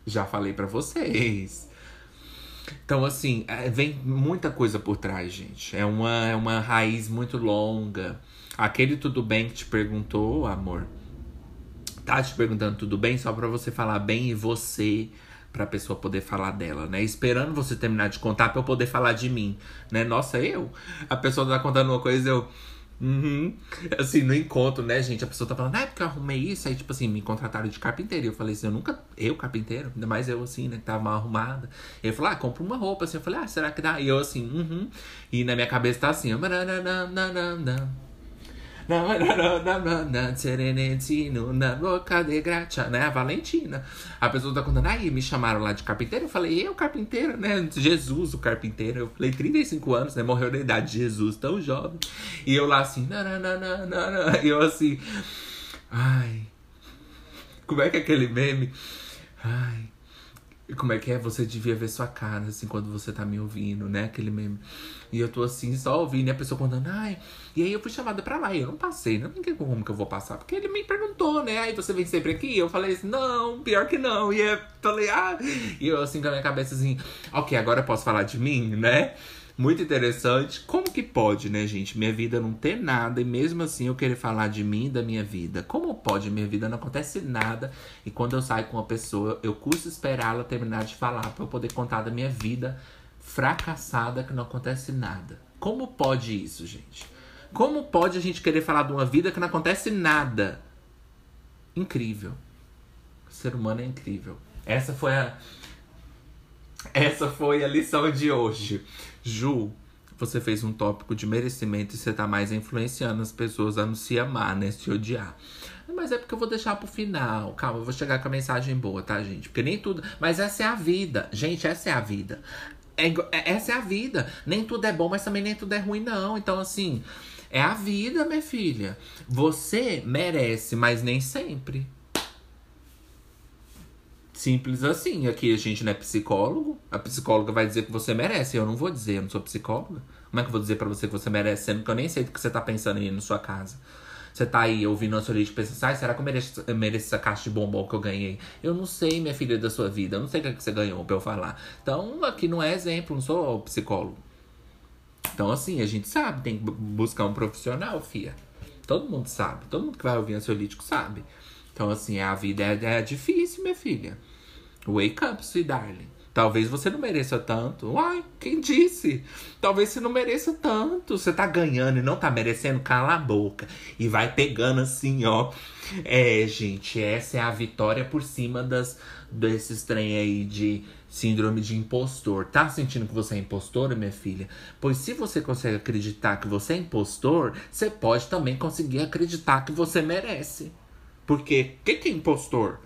Já falei para vocês. Então, assim, é, vem muita coisa por trás, gente. É uma, é uma raiz muito longa. Aquele tudo bem que te perguntou, amor, tá te perguntando tudo bem só para você falar bem e você pra pessoa poder falar dela, né? Esperando você terminar de contar pra eu poder falar de mim, né? Nossa, eu? A pessoa tá contando uma coisa, eu. Uhum. Assim, no encontro, né, gente? A pessoa tá falando, ah, é porque eu arrumei isso. Aí, tipo assim, me contrataram de carpinteiro. E eu falei assim, eu nunca. Eu, carpinteiro, ainda mais eu, assim, né, que tava mal arrumada. Ele falou, ah, compra uma roupa. Assim, eu falei, ah, será que dá? E eu, assim, uhum. E na minha cabeça tá assim, Na boca de graça, né? A Valentina. A pessoa tá contando, aí me chamaram lá de carpinteiro. Eu falei, eu carpinteiro, né? Jesus, o carpinteiro. Eu falei, 35 anos, né? Morreu na idade de Jesus, tão jovem. E eu lá assim, nananana, e eu assim, ai. Como é que é aquele meme? Ai. Como é que é? Você devia ver sua cara, assim, quando você tá me ouvindo, né? Aquele meme. E eu tô assim, só ouvindo, e a pessoa contando, ai. E aí eu fui chamada pra lá, e eu não passei, não tem como que eu vou passar. Porque ele me perguntou, né? Aí você vem sempre aqui? Eu falei assim, não, pior que não. E eu falei, ah. E eu assim, com a minha cabeça assim, ok, agora eu posso falar de mim, né? Muito interessante. Como que pode, né, gente? Minha vida não ter nada e mesmo assim eu querer falar de mim e da minha vida. Como pode? Minha vida não acontece nada e quando eu saio com uma pessoa, eu custo esperá-la terminar de falar para eu poder contar da minha vida fracassada que não acontece nada. Como pode isso, gente? Como pode a gente querer falar de uma vida que não acontece nada? Incrível. O ser humano é incrível. Essa foi a essa foi a lição de hoje. Ju, você fez um tópico de merecimento e você tá mais influenciando as pessoas a não se amar, né? Se odiar. Mas é porque eu vou deixar pro final. Calma, eu vou chegar com a mensagem boa, tá, gente? Porque nem tudo. Mas essa é a vida. Gente, essa é a vida. É, é, essa é a vida. Nem tudo é bom, mas também nem tudo é ruim, não. Então, assim, é a vida, minha filha. Você merece, mas nem sempre. Simples assim. Aqui a gente não é psicólogo. A psicóloga vai dizer que você merece. Eu não vou dizer, eu não sou psicóloga. Como é que eu vou dizer para você que você merece, sendo que eu nem sei do que você tá pensando aí na sua casa? Você tá aí ouvindo a sua lista e pensa, será que eu mereço, eu mereço essa caixa de bombom que eu ganhei? Eu não sei, minha filha, da sua vida. Eu não sei o que, é você ganhou pra eu falar. Então, aqui não é exemplo, não sou psicólogo. Então, assim, a gente sabe, tem que buscar um profissional, fia. Todo mundo sabe. Todo mundo que vai ouvir ansiolítico sabe. Então, assim, a vida é, é difícil, minha filha. Wake up, sweet darling. Talvez você não mereça tanto. Uai, quem disse? Talvez você não mereça tanto. Você tá ganhando e não tá merecendo, cala a boca. E vai pegando assim, ó. É, gente, essa é a vitória por cima das desses trem aí de síndrome de impostor. Tá sentindo que você é impostora, minha filha? Pois se você consegue acreditar que você é impostor, você pode também conseguir acreditar que você merece. Porque o que, que é impostor?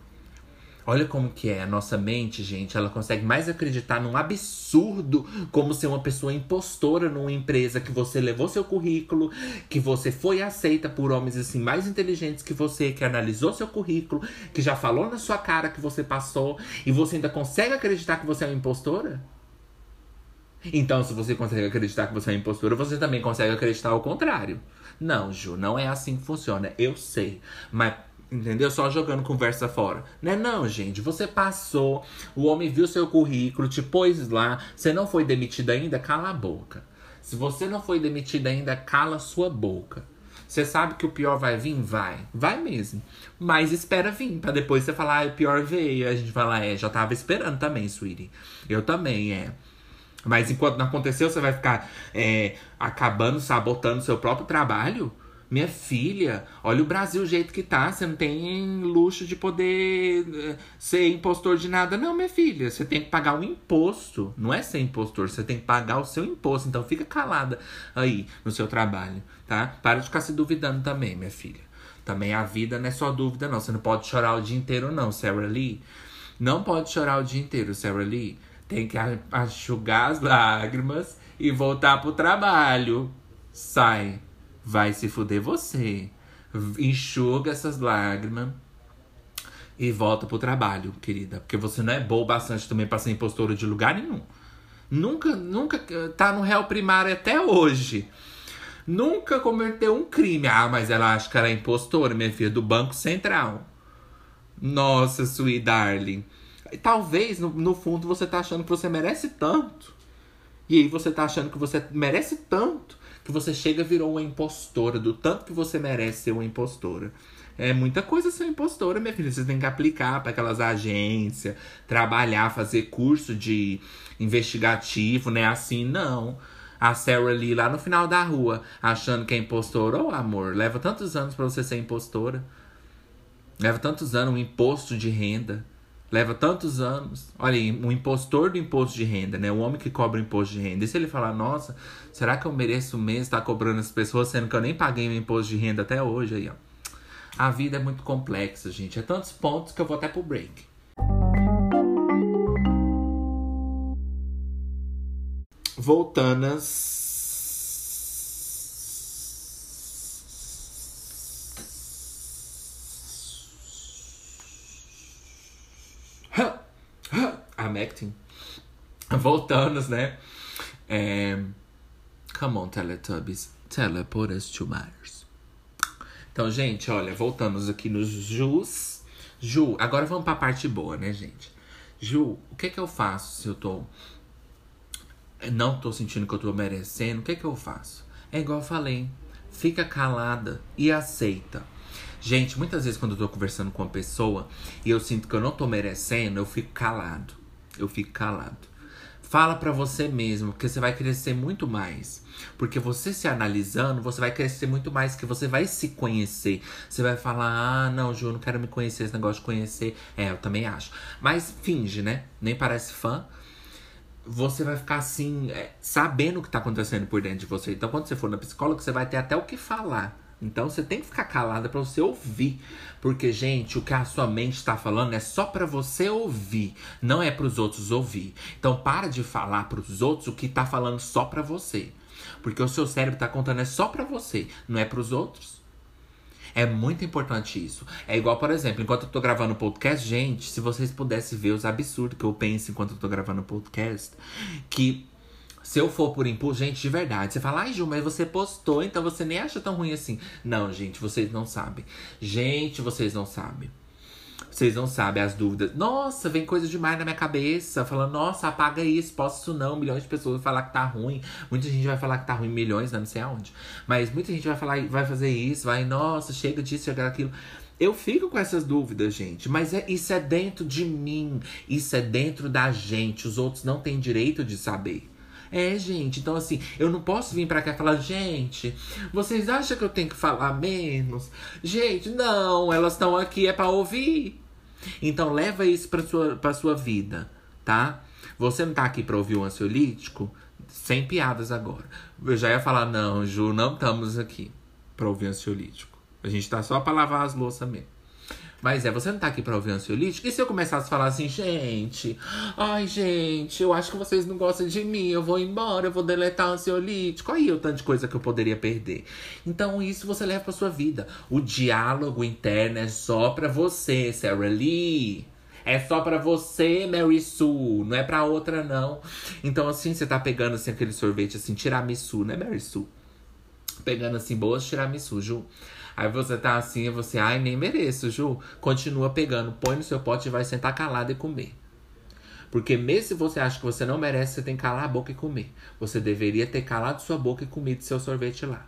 Olha como que é a nossa mente, gente. Ela consegue mais acreditar num absurdo como ser uma pessoa impostora numa empresa que você levou seu currículo, que você foi aceita por homens assim mais inteligentes que você, que analisou seu currículo, que já falou na sua cara que você passou e você ainda consegue acreditar que você é uma impostora? Então, se você consegue acreditar que você é uma impostora, você também consegue acreditar ao contrário. Não, Ju, não é assim que funciona. Eu sei. Mas Entendeu? Só jogando conversa fora. Né? Não, gente. Você passou, o homem viu seu currículo, te pôs lá. Você não foi demitido ainda? Cala a boca. Se você não foi demitido ainda, cala sua boca. Você sabe que o pior vai vir? Vai. Vai mesmo. Mas espera vir, pra depois você falar, ah, o pior veio. A gente fala, é, já tava esperando também, sweetie. Eu também, é. Mas enquanto não aconteceu, você vai ficar é, acabando, sabotando seu próprio trabalho? Minha filha, olha o Brasil o jeito que tá. Você não tem luxo de poder eh, ser impostor de nada, não, minha filha. Você tem que pagar o imposto. Não é ser impostor, você tem que pagar o seu imposto. Então fica calada aí no seu trabalho, tá? Para de ficar se duvidando também, minha filha. Também a vida não é só dúvida, não. Você não pode chorar o dia inteiro, não, Sarah Lee. Não pode chorar o dia inteiro, Sarah Lee. Tem que enxugar as lágrimas e voltar pro trabalho. Sai vai se fuder você. Enxuga essas lágrimas e volta pro trabalho, querida. Porque você não é boa bastante também pra ser impostora de lugar nenhum. Nunca, nunca tá no réu primário até hoje. Nunca cometeu um crime. Ah, mas ela acha que ela é impostora, minha filha, do Banco Central. Nossa, sweet darling. Talvez, no, no fundo, você tá achando que você merece tanto. E aí você tá achando que você merece tanto que você chega virou uma impostora, do tanto que você merece ser uma impostora. É muita coisa ser impostora, minha filha. Você tem que aplicar para aquelas agências, trabalhar, fazer curso de investigativo, né? Assim, não. A Sarah Lee lá no final da rua, achando que é impostora. Ô, oh, amor, leva tantos anos para você ser impostora. Leva tantos anos um imposto de renda. Leva tantos anos. Olha aí, o impostor do imposto de renda, né? O homem que cobra o imposto de renda. E se ele falar, nossa, será que eu mereço mesmo estar cobrando as pessoas, sendo que eu nem paguei meu imposto de renda até hoje aí, ó. A vida é muito complexa, gente. É tantos pontos que eu vou até pro break. Voltanas Voltando, né? É... Come on, Teletubbies. Teleport us to Mars. Então, gente, olha, voltamos aqui nos Jus. Ju, agora vamos pra parte boa, né, gente? Ju, o que que eu faço se eu tô. Não tô sentindo que eu tô merecendo? O que que eu faço? É igual eu falei. Fica calada e aceita. Gente, muitas vezes quando eu tô conversando com uma pessoa e eu sinto que eu não tô merecendo, eu fico calado. Eu fico calado. Fala para você mesmo, porque você vai crescer muito mais. Porque você se analisando, você vai crescer muito mais, que você vai se conhecer. Você vai falar: "Ah, não, Ju, não quero me conhecer, esse negócio de conhecer". É, eu também acho. Mas finge, né? Nem parece fã você vai ficar assim, é, sabendo o que tá acontecendo por dentro de você. Então, quando você for na psicóloga, você vai ter até o que falar. Então você tem que ficar calada para você ouvir, porque gente, o que a sua mente está falando é só para você ouvir, não é para os outros ouvir. Então para de falar para os outros o que tá falando só para você, porque o seu cérebro tá contando é só para você, não é para os outros. É muito importante isso. É igual, por exemplo, enquanto eu tô gravando podcast, gente, se vocês pudessem ver os absurdos que eu penso enquanto eu tô gravando podcast, que se eu for por impulso, gente, de verdade, você fala, ai, Ju, mas você postou, então você nem acha tão ruim assim. Não, gente, vocês não sabem. Gente, vocês não sabem. Vocês não sabem as dúvidas. Nossa, vem coisa demais na minha cabeça. Falando, nossa, apaga isso, posso isso não. Milhões de pessoas vão falar que tá ruim. Muita gente vai falar que tá ruim, milhões, né? não sei aonde. Mas muita gente vai falar, vai fazer isso, vai, nossa, chega disso, chega daquilo. Eu fico com essas dúvidas, gente, mas é, isso é dentro de mim, isso é dentro da gente. Os outros não têm direito de saber. É, gente, então assim, eu não posso vir pra cá e falar, gente, vocês acham que eu tenho que falar menos? Gente, não, elas estão aqui é pra ouvir. Então leva isso pra sua, pra sua vida, tá? Você não tá aqui pra ouvir o ansiolítico? Sem piadas agora. Eu já ia falar, não, Ju, não estamos aqui pra ouvir ansiolítico. A gente tá só pra lavar as louças mesmo. Mas é, você não tá aqui pra ouvir ansiolítico? E se eu começasse a falar assim, gente, ai, gente, eu acho que vocês não gostam de mim, eu vou embora, eu vou deletar o ansiolítico. Aí o tanto de coisa que eu poderia perder. Então, isso você leva pra sua vida. O diálogo interno é só pra você, Sarah Lee. É só para você, Mary Sue. Não é pra outra, não. Então, assim, você tá pegando assim, aquele sorvete assim, tiramisu, né, Mary Sue? Pegando assim, boas tiramisu, Ju. Aí você tá assim, e você, ai, nem mereço, Ju. Continua pegando, põe no seu pote e vai sentar calado e comer. Porque mesmo se você acha que você não merece, você tem que calar a boca e comer. Você deveria ter calado sua boca e comido seu sorvete lá.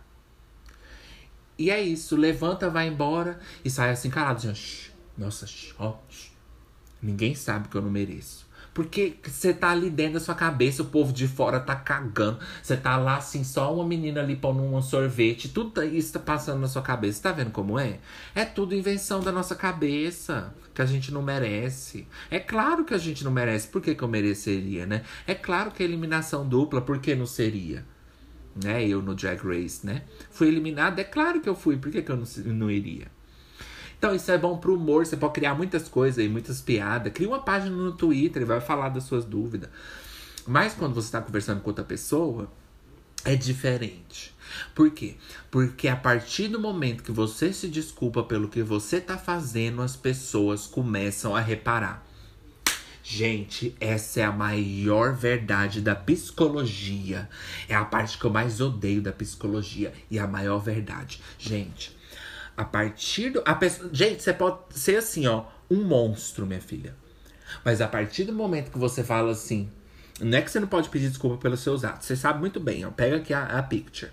E é isso, levanta, vai embora e sai assim calado. Assim, Nossa, ó, ninguém sabe que eu não mereço. Porque você tá ali dentro da sua cabeça, o povo de fora tá cagando. Você tá lá assim, só uma menina ali pondo um sorvete. Tudo isso tá passando na sua cabeça. Tá vendo como é? É tudo invenção da nossa cabeça. Que a gente não merece. É claro que a gente não merece. Por que, que eu mereceria, né? É claro que a eliminação dupla, por que não seria? Né? Eu no Drag Race, né? Fui eliminada, é claro que eu fui. Por que, que eu não, não iria? Então, isso é bom pro humor. Você pode criar muitas coisas aí, muitas piadas. Cria uma página no Twitter e vai falar das suas dúvidas. Mas quando você está conversando com outra pessoa, é diferente. Por quê? Porque a partir do momento que você se desculpa pelo que você tá fazendo, as pessoas começam a reparar. Gente, essa é a maior verdade da psicologia. É a parte que eu mais odeio da psicologia e a maior verdade. Gente, a partir do. A pessoa, gente, você pode ser assim, ó, um monstro, minha filha. Mas a partir do momento que você fala assim. Não é que você não pode pedir desculpa pelos seus atos. Você sabe muito bem, ó. Pega aqui a, a picture.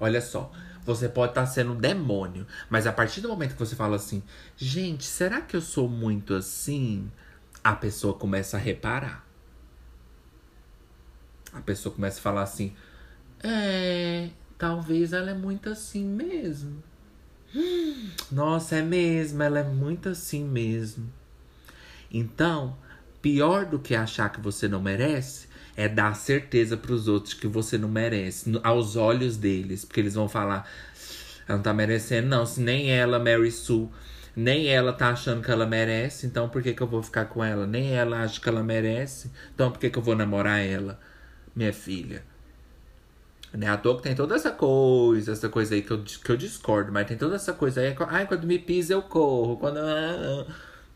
Olha só. Você pode estar tá sendo um demônio. Mas a partir do momento que você fala assim, gente, será que eu sou muito assim? A pessoa começa a reparar. A pessoa começa a falar assim: É, talvez ela é muito assim mesmo. Nossa, é mesmo, ela é muito assim mesmo. Então, pior do que achar que você não merece é dar certeza para os outros que você não merece, aos olhos deles, porque eles vão falar: ela não tá merecendo, não. Se nem ela, Mary Sue, nem ela tá achando que ela merece, então por que, que eu vou ficar com ela? Nem ela acha que ela merece, então por que, que eu vou namorar ela, minha filha? Né? À toa que tem toda essa coisa, essa coisa aí que eu, que eu discordo, mas tem toda essa coisa aí. Ai, quando me pisa eu corro. Quando.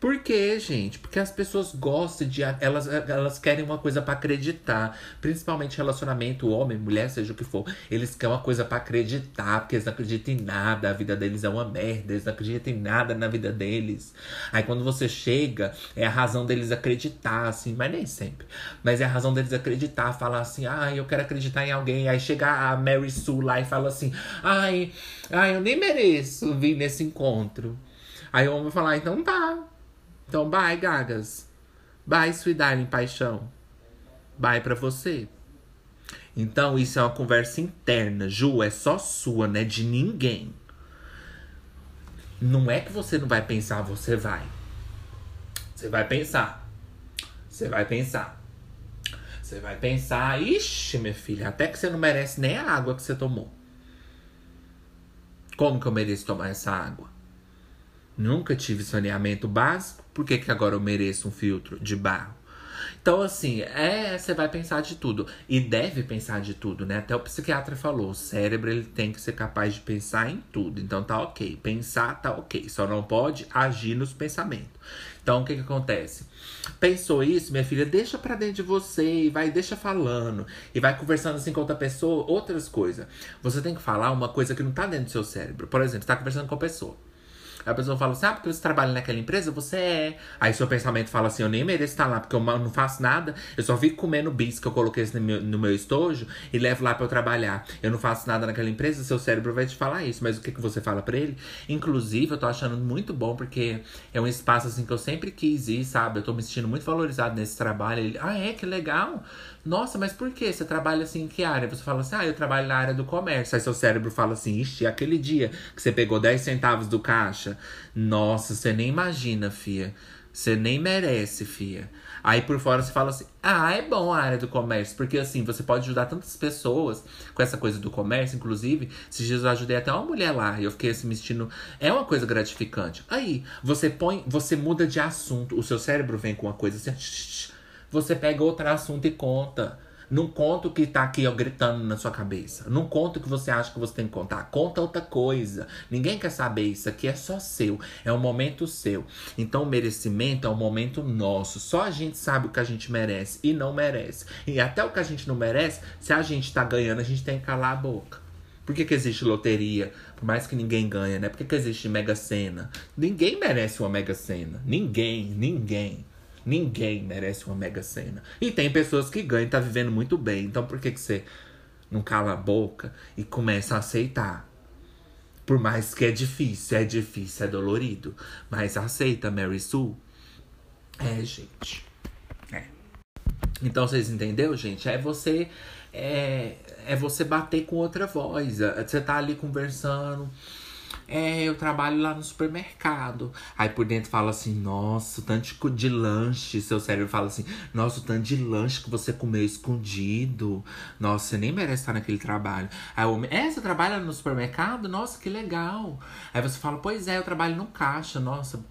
Ah, ah. Por quê, gente? Porque as pessoas gostam de. Elas, elas querem uma coisa para acreditar. Principalmente relacionamento, homem, mulher, seja o que for. Eles querem uma coisa para acreditar, porque eles não acreditam em nada. A vida deles é uma merda. Eles não acreditam em nada na vida deles. Aí quando você chega, é a razão deles acreditar, assim, mas nem sempre. Mas é a razão deles acreditar, falar assim, ai, eu quero acreditar em alguém. Aí chega a Mary Sue lá e fala assim, ai, ai, eu nem mereço vir nesse encontro. Aí o homem vai falar, então tá, então, bye, gagas. Bye, sweet darling, paixão. Bye pra você. Então, isso é uma conversa interna. Ju, é só sua, né? De ninguém. Não é que você não vai pensar, você vai. Você vai pensar. Você vai pensar. Você vai pensar, ixi, minha filha, até que você não merece nem a água que você tomou. Como que eu mereço tomar essa água? Nunca tive saneamento básico, por que, que agora eu mereço um filtro de barro? Então, assim, é, você vai pensar de tudo. E deve pensar de tudo, né? Até o psiquiatra falou: o cérebro ele tem que ser capaz de pensar em tudo. Então tá ok. Pensar tá ok. Só não pode agir nos pensamentos. Então, o que que acontece? Pensou isso, minha filha, deixa pra dentro de você e vai, deixa falando. E vai conversando assim com outra pessoa, outras coisas. Você tem que falar uma coisa que não tá dentro do seu cérebro. Por exemplo, você tá conversando com a pessoa. A pessoa fala assim: ah, porque você trabalha naquela empresa? Você é. Aí seu pensamento fala assim: eu nem mereço estar lá, porque eu não faço nada. Eu só fico comendo bis que eu coloquei no meu, no meu estojo e levo lá para eu trabalhar. Eu não faço nada naquela empresa, seu cérebro vai te falar isso. Mas o que, que você fala para ele? Inclusive, eu tô achando muito bom, porque é um espaço assim que eu sempre quis ir, sabe? Eu tô me sentindo muito valorizado nesse trabalho. Ele, ah, é? Que legal. Nossa, mas por que? Você trabalha assim em que área? Você fala assim, ah, eu trabalho na área do comércio. Aí seu cérebro fala assim, ixi, aquele dia que você pegou 10 centavos do caixa. Nossa, você nem imagina, fia. Você nem merece, fia. Aí por fora você fala assim: ah, é bom a área do comércio, porque assim, você pode ajudar tantas pessoas com essa coisa do comércio, inclusive. Esses dias eu ajudei até uma mulher lá e eu fiquei assim, me sentindo. É uma coisa gratificante. Aí, você põe, você muda de assunto, o seu cérebro vem com uma coisa assim, você pega outro assunto e conta. Não conta o que tá aqui ó, gritando na sua cabeça. Não conta o que você acha que você tem que contar. Conta outra coisa. Ninguém quer saber. Isso aqui é só seu. É um momento seu. Então, o merecimento é um momento nosso. Só a gente sabe o que a gente merece e não merece. E até o que a gente não merece, se a gente tá ganhando, a gente tem que calar a boca. Por que, que existe loteria? Por mais que ninguém ganha, né? Por que, que existe mega sena? Ninguém merece uma mega sena. Ninguém, ninguém. Ninguém merece uma mega cena. E tem pessoas que ganham e tá vivendo muito bem. Então por que, que você não cala a boca e começa a aceitar? Por mais que é difícil, é difícil, é dolorido. Mas aceita, Mary Sue. É, gente. É. Então vocês entenderam, gente? É você. É, é você bater com outra voz. Você tá ali conversando. É, eu trabalho lá no supermercado. Aí por dentro fala assim, nossa, tanto de lanche. Seu cérebro fala assim, nossa, o tanto de lanche que você comeu escondido. Nossa, você nem merece estar naquele trabalho. Aí o homem, é, você trabalha no supermercado? Nossa, que legal. Aí você fala, pois é, eu trabalho no caixa. Nossa,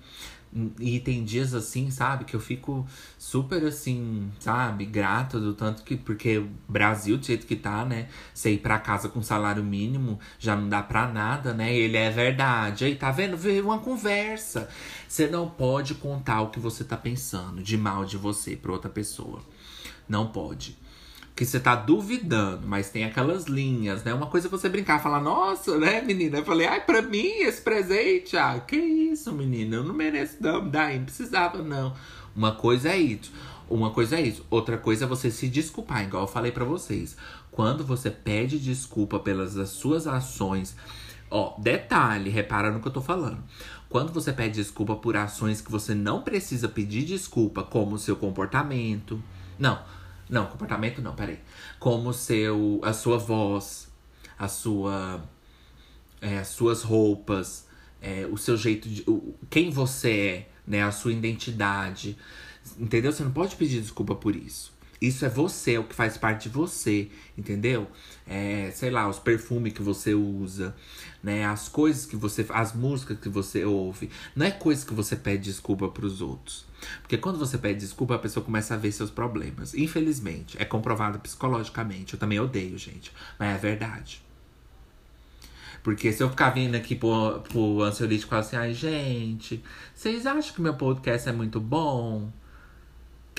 e tem dias assim, sabe, que eu fico super assim, sabe, grata do tanto que. Porque o Brasil, do jeito que tá, né? Você ir pra casa com salário mínimo já não dá pra nada, né? Ele é verdade. Aí, tá vendo? Veio uma conversa. Você não pode contar o que você tá pensando de mal de você pra outra pessoa. Não pode que você tá duvidando, mas tem aquelas linhas, né? Uma coisa é você brincar, falar, nossa, né, menina? Eu falei, ai, pra mim esse presente, ah, que isso, menina? Eu não mereço, não, daí, não precisava, não. Uma coisa é isso. Uma coisa é isso. Outra coisa é você se desculpar, igual eu falei para vocês. Quando você pede desculpa pelas suas ações. Ó, detalhe, repara no que eu tô falando. Quando você pede desculpa por ações que você não precisa pedir desculpa, como o seu comportamento. Não, não, comportamento não, peraí. Como seu, a sua voz, a sua, é, as suas roupas, é, o seu jeito de. O, quem você é, né? A sua identidade. Entendeu? Você não pode pedir desculpa por isso. Isso é você, é o que faz parte de você, entendeu? É, sei lá, os perfumes que você usa, né? As coisas que você. As músicas que você ouve. Não é coisa que você pede desculpa pros outros. Porque quando você pede desculpa, a pessoa começa a ver seus problemas. Infelizmente, é comprovado psicologicamente. Eu também odeio, gente. Mas é verdade. Porque se eu ficar vindo aqui pro, pro ansiolítico e falar assim, ai, gente, vocês acham que meu podcast é muito bom?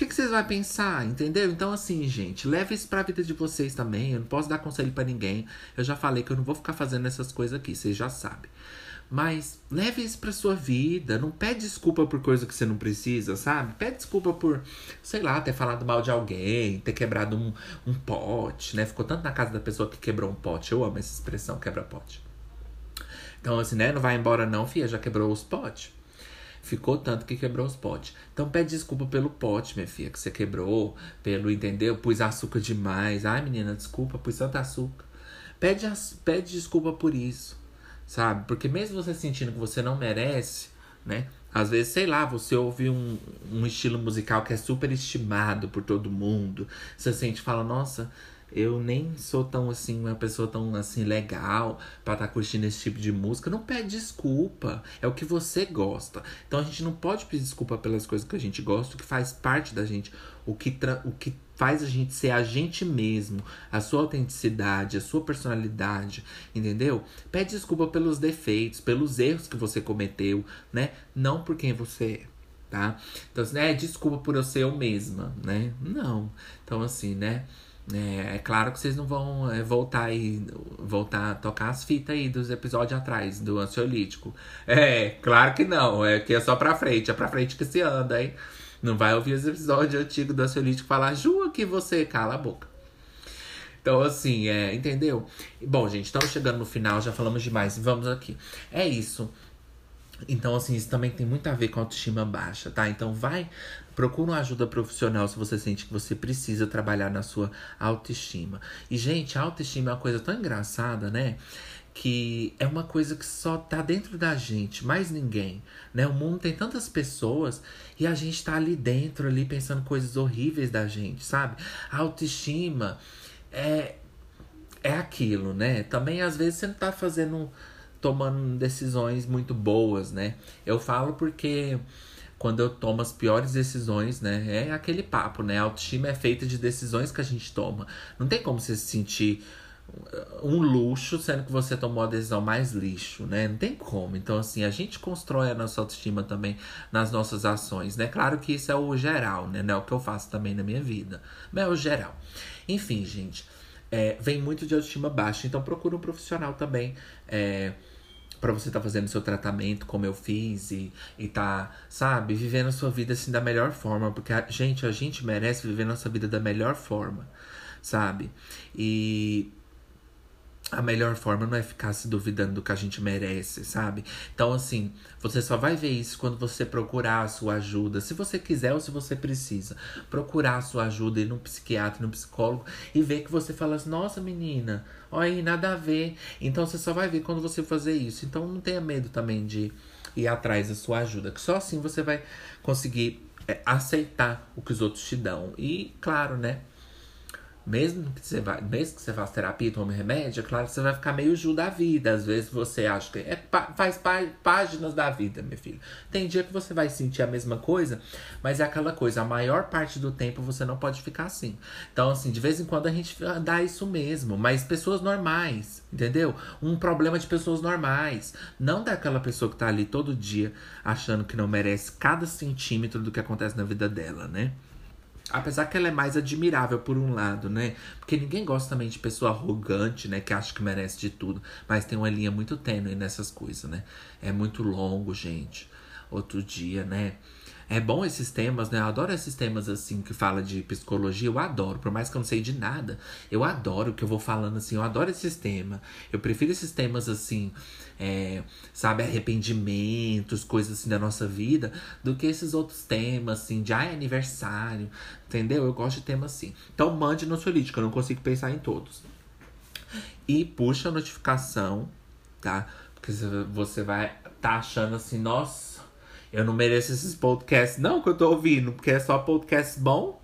Que, que vocês vão pensar, entendeu? Então, assim, gente, leve isso pra vida de vocês também. Eu não posso dar conselho para ninguém. Eu já falei que eu não vou ficar fazendo essas coisas aqui, vocês já sabem. Mas leve isso pra sua vida. Não pede desculpa por coisa que você não precisa, sabe? Pede desculpa por, sei lá, ter falado mal de alguém, ter quebrado um, um pote, né? Ficou tanto na casa da pessoa que quebrou um pote. Eu amo essa expressão, quebra-pote. Então, assim, né? Não vai embora não, filha, já quebrou os potes. Ficou tanto que quebrou os potes. Então pede desculpa pelo pote, minha filha, que você quebrou, pelo, entendeu? Pus açúcar demais. Ai, menina, desculpa, pus tanto açúcar. Pede, pede desculpa por isso, sabe? Porque mesmo você sentindo que você não merece, né? Às vezes, sei lá, você ouve um, um estilo musical que é super estimado por todo mundo. Você sente e fala, nossa, eu nem sou tão assim, uma pessoa tão assim legal para estar tá curtindo esse tipo de música. Não pede desculpa. É o que você gosta. Então a gente não pode pedir desculpa pelas coisas que a gente gosta, o que faz parte da gente, o que, o que faz a gente ser a gente mesmo, a sua autenticidade, a sua personalidade, entendeu? Pede desculpa pelos defeitos, pelos erros que você cometeu, né? Não por quem você é. Tá? Então, assim, é, desculpa por eu ser eu mesma, né? Não. Então, assim, né? É, é, claro que vocês não vão é, voltar aí, voltar a tocar as fitas aí dos episódios atrás, do ansiolítico. É, claro que não, é que é só pra frente, é pra frente que se anda, hein? Não vai ouvir os episódios antigos do ansiolítico falar, Ju, que você cala a boca. Então, assim, é, entendeu? Bom, gente, estamos chegando no final, já falamos demais. Vamos aqui. É isso. Então, assim, isso também tem muito a ver com autoestima baixa, tá? Então, vai Procura uma ajuda profissional se você sente que você precisa trabalhar na sua autoestima. E, gente, a autoestima é uma coisa tão engraçada, né? que é uma coisa que só tá dentro da gente, mais ninguém, né? O mundo tem tantas pessoas e a gente tá ali dentro, ali pensando coisas horríveis da gente, sabe? A autoestima é é aquilo, né? Também às vezes você não tá fazendo tomando decisões muito boas, né? Eu falo porque quando eu tomo as piores decisões, né? É aquele papo, né? A autoestima é feita de decisões que a gente toma. Não tem como você se sentir um luxo, sendo que você tomou a decisão mais lixo, né? Não tem como. Então, assim, a gente constrói a nossa autoestima também nas nossas ações, né? Claro que isso é o geral, né? Não é o que eu faço também na minha vida, mas é o geral. Enfim, gente, é, vem muito de autoestima baixa, então procura um profissional também. É, para você estar tá fazendo seu tratamento como eu fiz e, e tá, sabe, vivendo a sua vida assim da melhor forma, porque a gente, a gente merece viver nossa vida da melhor forma, sabe? E a melhor forma não é ficar se duvidando do que a gente merece, sabe? Então, assim, você só vai ver isso quando você procurar a sua ajuda. Se você quiser ou se você precisa. Procurar a sua ajuda, ir num psiquiatra, num psicólogo e ver que você fala assim: nossa, menina, olha aí, nada a ver. Então, você só vai ver quando você fazer isso. Então, não tenha medo também de ir atrás da sua ajuda, que só assim você vai conseguir é, aceitar o que os outros te dão. E, claro, né? Mesmo que você vá, mesmo que você faça terapia e tome remédio, é claro que você vai ficar meio ju da vida. Às vezes você acha que é, faz pá, páginas da vida, meu filho. Tem dia que você vai sentir a mesma coisa, mas é aquela coisa, a maior parte do tempo você não pode ficar assim. Então, assim, de vez em quando a gente dá isso mesmo, mas pessoas normais, entendeu? Um problema de pessoas normais. Não daquela pessoa que tá ali todo dia achando que não merece cada centímetro do que acontece na vida dela, né? Apesar que ela é mais admirável por um lado, né? Porque ninguém gosta também de pessoa arrogante, né? Que acha que merece de tudo. Mas tem uma linha muito tênue nessas coisas, né? É muito longo, gente. Outro dia, né? É bom esses temas, né? Eu adoro esses temas assim que fala de psicologia, eu adoro, por mais que eu não sei de nada. Eu adoro o que eu vou falando assim, eu adoro esses temas. Eu prefiro esses temas assim, é, sabe, arrependimentos, coisas assim da nossa vida, do que esses outros temas assim, de ai, aniversário, entendeu? Eu gosto de temas assim. Então mande no Solítico, eu não consigo pensar em todos. E puxa a notificação, tá? Porque você vai tá achando assim, nossa eu não mereço esses podcasts, não, que eu tô ouvindo, porque é só podcast bom.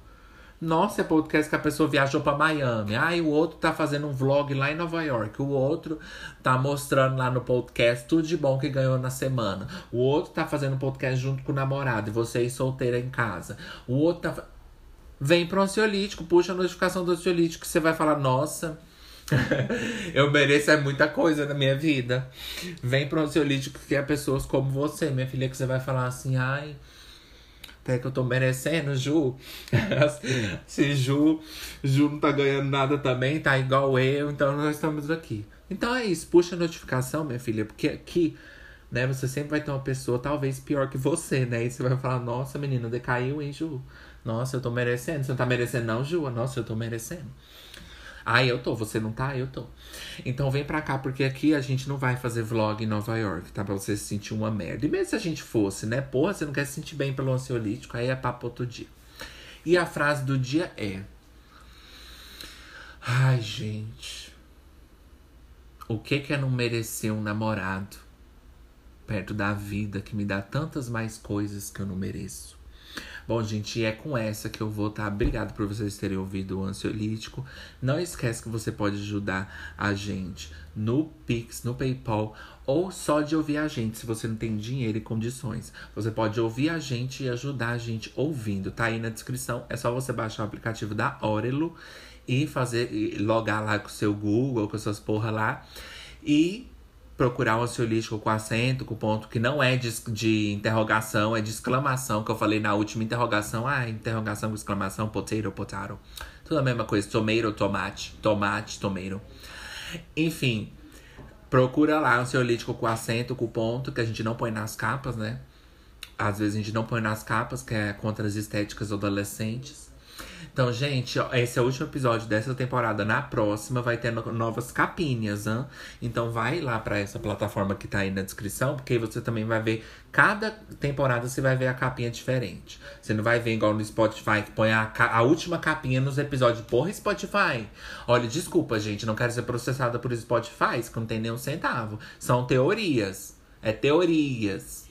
Nossa, é podcast que a pessoa viajou para Miami. Ah, e o outro tá fazendo um vlog lá em Nova York. O outro tá mostrando lá no podcast tudo de bom que ganhou na semana. O outro tá fazendo podcast junto com o namorado e você solteira em casa. O outro tá. Vem pro ansiolítico, puxa a notificação do ansiolítico que você vai falar, nossa. eu mereço é muita coisa na minha vida. Vem pro ansiolítico que é pessoas como você, minha filha, que você vai falar assim, ai. Até que eu tô merecendo, Ju. Se Ju, Ju não tá ganhando nada também, tá igual eu, então nós estamos aqui. Então é isso, puxa a notificação, minha filha, porque aqui, né, você sempre vai ter uma pessoa talvez pior que você, né? E você vai falar, nossa, menina, decaiu, hein, Ju? Nossa, eu tô merecendo. Você não tá merecendo, não, Ju? Nossa, eu tô merecendo. Ah, eu tô, você não tá? Eu tô. Então vem pra cá, porque aqui a gente não vai fazer vlog em Nova York, tá? Pra você se sentir uma merda. E mesmo se a gente fosse, né? Porra, você não quer se sentir bem pelo ansiolítico, aí é papo outro dia. E a frase do dia é. Ai, gente. O que que é não merecer um namorado perto da vida que me dá tantas mais coisas que eu não mereço? Bom, gente, é com essa que eu vou, tá? Obrigado por vocês terem ouvido o ansiolítico. Não esquece que você pode ajudar a gente no Pix, no PayPal, ou só de ouvir a gente, se você não tem dinheiro e condições. Você pode ouvir a gente e ajudar a gente ouvindo. Tá aí na descrição. É só você baixar o aplicativo da Orelo e fazer e logar lá com o seu Google, com suas porra lá. E procurar um ansiolítico com acento, com ponto que não é de, de interrogação, é de exclamação, que eu falei na última interrogação. Ah, interrogação com exclamação, potato, potato. Tudo a mesma coisa, tomato, tomate, tomate, tomato. Enfim, procura lá um ansiolítico com acento, com ponto, que a gente não põe nas capas, né? Às vezes a gente não põe nas capas, que é contra as estéticas adolescentes. Então, gente, ó, esse é o último episódio dessa temporada. Na próxima vai ter no novas capinhas, hein? Então vai lá para essa plataforma que tá aí na descrição, porque aí você também vai ver. Cada temporada você vai ver a capinha diferente. Você não vai ver igual no Spotify, que põe a, a última capinha nos episódios. Porra, Spotify! Olha, desculpa, gente, não quero ser processada por Spotify, que não tem nenhum centavo. São teorias. É teorias.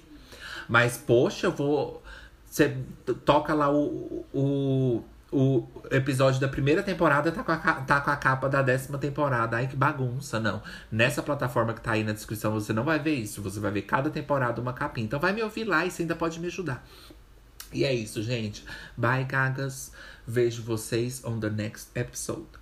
Mas, poxa, eu vou. Você toca lá o, o o episódio da primeira temporada tá com, a, tá com a capa da décima temporada. Ai, que bagunça, não. Nessa plataforma que tá aí na descrição, você não vai ver isso. Você vai ver cada temporada uma capinha. Então vai me ouvir lá e você ainda pode me ajudar. E é isso, gente. Bye, gagas. Vejo vocês on the next episode.